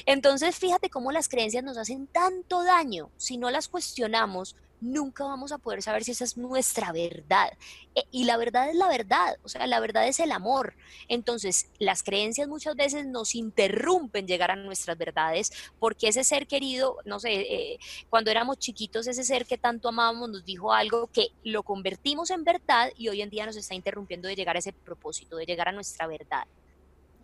Entonces fíjate cómo las creencias nos hacen tanto daño si no las cuestionamos, nunca vamos a poder saber si esa es nuestra verdad. E, y la verdad es la verdad, o sea, la verdad es el amor. Entonces, las creencias muchas veces nos interrumpen llegar a nuestras verdades porque ese ser querido, no sé, eh, cuando éramos chiquitos, ese ser que tanto amábamos nos dijo algo que lo convertimos en verdad y hoy en día nos está interrumpiendo de llegar a ese propósito, de llegar a nuestra verdad.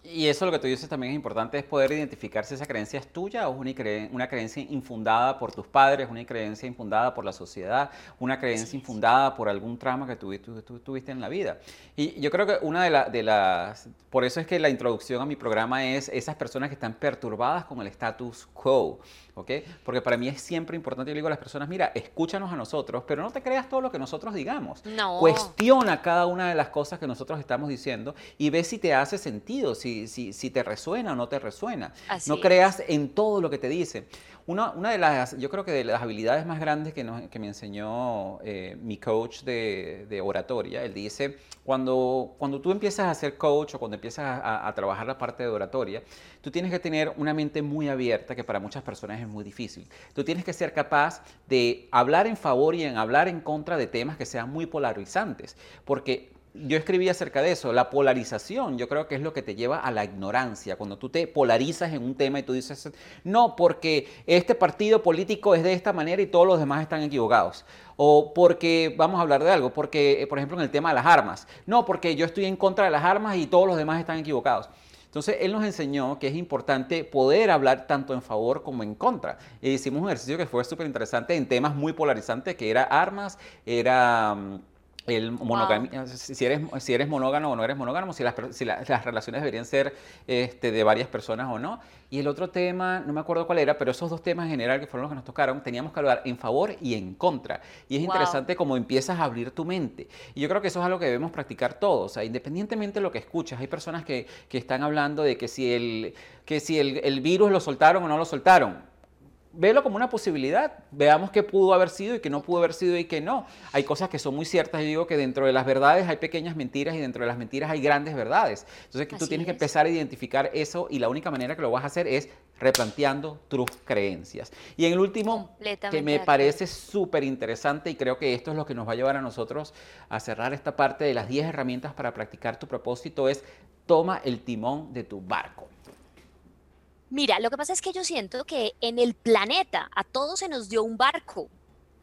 Y eso lo que tú dices también es importante, es poder identificar si esa creencia es tuya o es una, creencia infundada por tus padres, una creencia infundada por la sociedad, una creencia infundada por algún trauma que tú, tuviste en la vida. Y yo creo que una de, de, las... Por eso es que la introducción a mi programa es esas personas que están perturbadas con el status quo. ¿Ok? Porque para mí es siempre importante, yo le digo a las personas, mira, escúchanos a nosotros, pero no te creas todo lo que nosotros digamos. No. Cuestiona cada una de las cosas que nosotros estamos diciendo y ve si te hace sentido, si, si, si te resuena o no te resuena. no creas en todo lo que te dicen. Una, una, de las, yo creo que de las habilidades más grandes que, que me enseñó eh, mi coach de, de, oratoria, él dice, cuando, cuando tú empiezas a ser coach o cuando empiezas a, a, trabajar la parte de oratoria, tú tienes que tener una mente muy abierta, que para muchas personas es muy difícil. Tú tienes que ser capaz de hablar en favor y en hablar en contra de temas que sean muy polarizantes, porque yo escribí acerca de eso, la polarización, yo creo que es lo que te lleva a la ignorancia, cuando tú te polarizas en un tema y tú dices, no, porque este partido político es de esta manera y todos los demás están equivocados. O porque, vamos a hablar de algo, porque, eh, por ejemplo, en el tema de las armas, no, porque yo estoy en contra de las armas y todos los demás están equivocados. Entonces, él nos enseñó que es importante poder hablar tanto en favor como en contra. E hicimos un ejercicio que fue súper interesante en temas muy polarizantes, que era armas, era el monogamia, si, eres, si eres monógamo o no eres monógamo, si las, si las relaciones deberían ser este, de varias personas o no. Y el otro tema, no me acuerdo cuál era, pero esos dos temas en general que fueron los que nos tocaron, teníamos que hablar en favor y en contra. Y es interesante cómo empiezas a abrir tu mente. Y yo creo que eso es algo que debemos practicar todos. O sea, independientemente de lo que escuchas, hay personas que, que están hablando de que si, el, que si el, el virus lo soltaron o no lo soltaron velo como una posibilidad. Veamos qué pudo haber sido y qué no pudo haber sido y qué no. Hay cosas que son muy ciertas. Yo digo que dentro de las verdades hay pequeñas mentiras y dentro de las mentiras hay grandes verdades. Entonces que tú tienes que empezar a identificar eso y la única manera que lo vas a hacer es replanteando tus creencias. Y en el último, que me parece súper interesante y creo que esto es lo que nos va a llevar a nosotros a cerrar esta parte de las 10 herramientas para practicar tu propósito, es toma el timón de tu barco. Mira, lo que pasa es que yo siento que en el planeta a todos se nos dio un barco,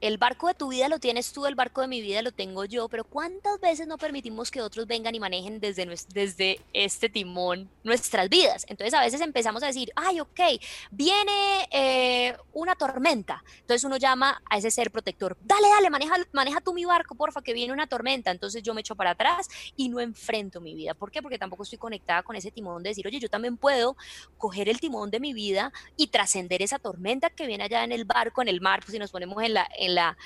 el barco de tu vida lo tienes tú, el barco de mi vida lo tengo yo, pero ¿cuántas veces no permitimos que otros vengan y manejen desde, desde este timón nuestras vidas? Entonces a veces empezamos a decir, ay, ok, viene eh, una tormenta. Entonces uno llama a ese ser protector, dale, dale, maneja, maneja tú mi barco, porfa, que viene una tormenta. Entonces yo me echo para atrás y no enfrento mi vida. ¿Por qué? Porque tampoco estoy conectada con ese timón de decir, oye, yo también puedo coger el timón de mi vida y trascender esa tormenta que viene allá en el barco, en el mar, pues si nos ponemos en la la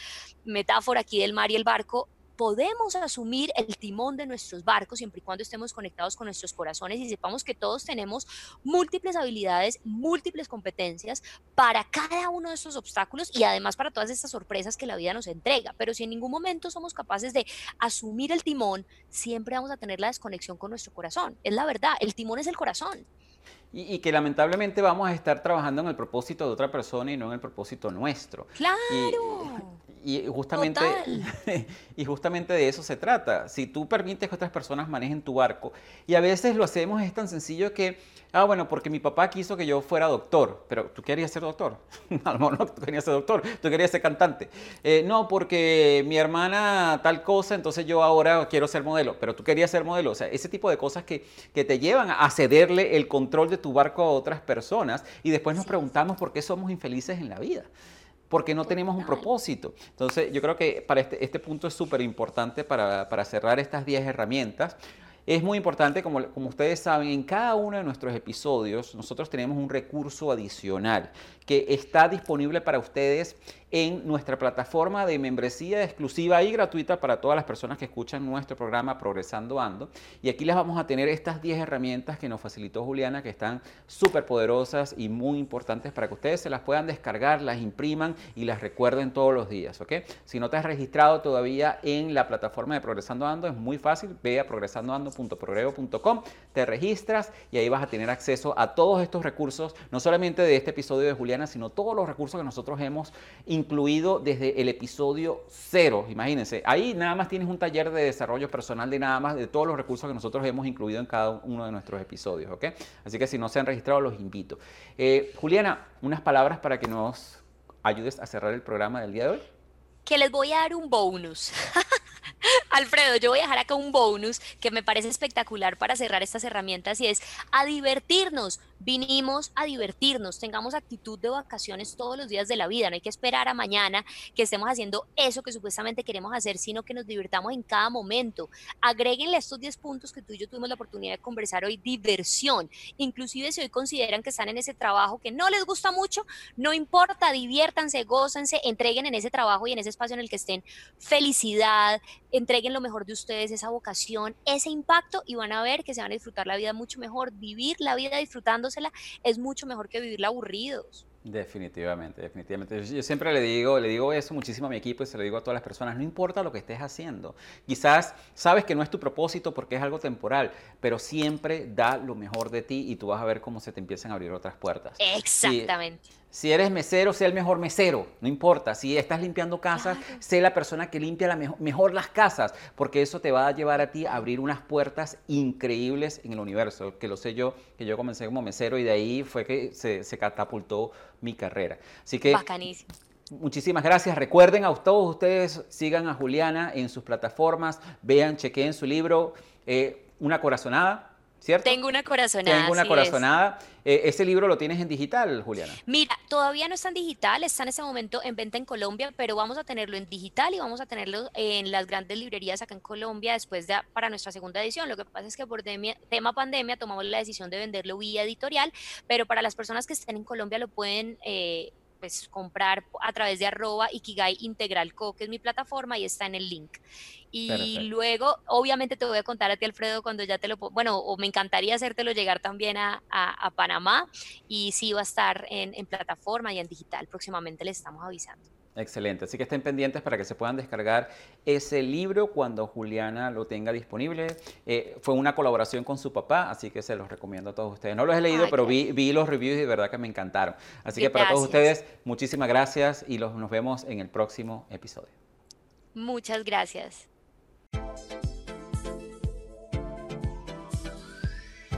metáfora aquí del mar y el barco, podemos asumir el timón de nuestros barcos siempre y cuando estemos conectados con nuestros corazones y sepamos que todos tenemos múltiples habilidades, múltiples competencias para cada uno de estos obstáculos y además para todas estas sorpresas que la vida nos entrega. Pero si en ningún momento somos capaces de asumir el timón, siempre vamos a tener la desconexión con nuestro corazón. Es la verdad, el timón es el corazón. Y, que lamentablemente vamos a estar trabajando en el propósito de otra persona y no en el propósito nuestro. Claro. Y, justamente, (laughs) y justamente de eso se trata. Si tú permites que otras personas manejen tu barco, y a veces lo hacemos es tan sencillo que Ah, bueno, porque mi papá quiso que yo fuera doctor, pero tú querías ser doctor. (laughs) no, no, tú querías ser doctor, tú querías ser cantante. Eh, no, porque mi hermana tal cosa, entonces yo ahora quiero ser modelo, pero tú querías ser modelo. O sea, ese tipo de cosas que, que te llevan a cederle el control de tu barco a otras personas y después nos preguntamos por qué somos infelices en la vida porque no tenemos un propósito. Entonces, yo creo que para este, este punto es súper importante para, para cerrar estas 10 herramientas. Es muy importante, como, ustedes saben, en cada uno de nuestros episodios nosotros tenemos un recurso adicional que está disponible para ustedes en nuestra plataforma de membresía exclusiva y gratuita para todas las personas que escuchan nuestro programa Progresando Ando. Y aquí les vamos a tener estas 10 herramientas que nos facilitó Juliana, que están súper poderosas y muy importantes para que ustedes se las puedan descargar, las impriman y las recuerden todos los días. ¿ok? Si no te has registrado todavía en la plataforma de Progresando Ando, es muy fácil. Ve a progresandoando.progreso.com, te registras y ahí vas a tener acceso a todos estos recursos, no solamente de este episodio de Juliana, sino todos los recursos que nosotros hemos incluido desde el episodio cero. Imagínense, ahí nada más tienes un taller de desarrollo personal de nada más de todos los recursos que nosotros hemos incluido en cada uno de nuestros episodios, ¿ok? Así que si no se han registrado, los invito. Eh, Juliana, unas palabras para que nos ayudes a cerrar el programa del día de hoy. Que les voy a dar un bonus. (laughs) Alfredo, yo voy a dejar acá un bonus que me parece espectacular para cerrar estas herramientas y es a divertirnos. Vinimos a divertirnos, tengamos actitud de vacaciones todos los días de la vida, no hay que esperar a mañana que estemos haciendo eso que supuestamente queremos hacer, sino que nos divirtamos en cada momento. Agréguenle estos 10 puntos que tú y yo tuvimos la oportunidad de conversar hoy, diversión. Inclusive si hoy consideran que están en ese trabajo que no les gusta mucho, no importa, diviértanse, gócense, entreguen en ese trabajo y en ese espacio en el que estén felicidad, entreguen lo mejor de ustedes, esa vocación, ese impacto y van a ver que se van a disfrutar la vida mucho mejor. Vivir la vida disfrutándosela es mucho mejor que vivirla aburridos. Definitivamente, definitivamente. Yo siempre le digo, le digo eso muchísimo a mi equipo y se lo digo a todas las personas, no importa lo que estés haciendo. Quizás sabes que no es tu propósito porque es algo temporal, pero siempre da lo mejor de ti y tú vas a ver cómo se te empiezan a abrir otras puertas. Exactamente. Si eres mesero, sé el mejor mesero, no importa. Si estás limpiando casas, sé la persona que limpia la mejor, las casas, porque eso te va a llevar a ti a abrir unas puertas increíbles en el universo, que lo sé yo, que yo comencé como mesero y de ahí fue que se, catapultó mi carrera. Así que... Bacanísimo. Muchísimas gracias. Recuerden a todos ustedes, sigan a Juliana en sus plataformas, vean, chequeen su libro, eh, Una Corazonada, ¿cierto? Tengo una corazonada. Tengo una corazonada. Eh, ¿Ese libro lo tienes en digital, Juliana? Mira, todavía no está en digital, está en ese momento en venta en Colombia, pero vamos a tenerlo en digital y vamos a tenerlo en las grandes librerías acá en Colombia después de para nuestra segunda edición. Lo que pasa es que por tema pandemia tomamos la decisión de venderlo vía editorial, pero para las personas que estén en Colombia lo pueden eh, pues comprar a través de arroba Ikigai Integral Co, que es mi plataforma y está en el link. Y luego, obviamente te voy a contar a ti, Alfredo, cuando ya te lo... Bueno, o me encantaría hacértelo llegar también a, a, Panamá y sí va a estar en, en plataforma y en digital. Próximamente les estamos avisando. Excelente, así que estén pendientes para que se puedan descargar ese libro cuando Juliana lo tenga disponible. Eh, fue una colaboración con su papá, así que se los recomiendo a todos ustedes. No los he leído, pero vi, vi, los reviews y de verdad que me encantaron. Así que para todos ustedes, muchísimas gracias y los, nos vemos en el próximo episodio. Muchas gracias.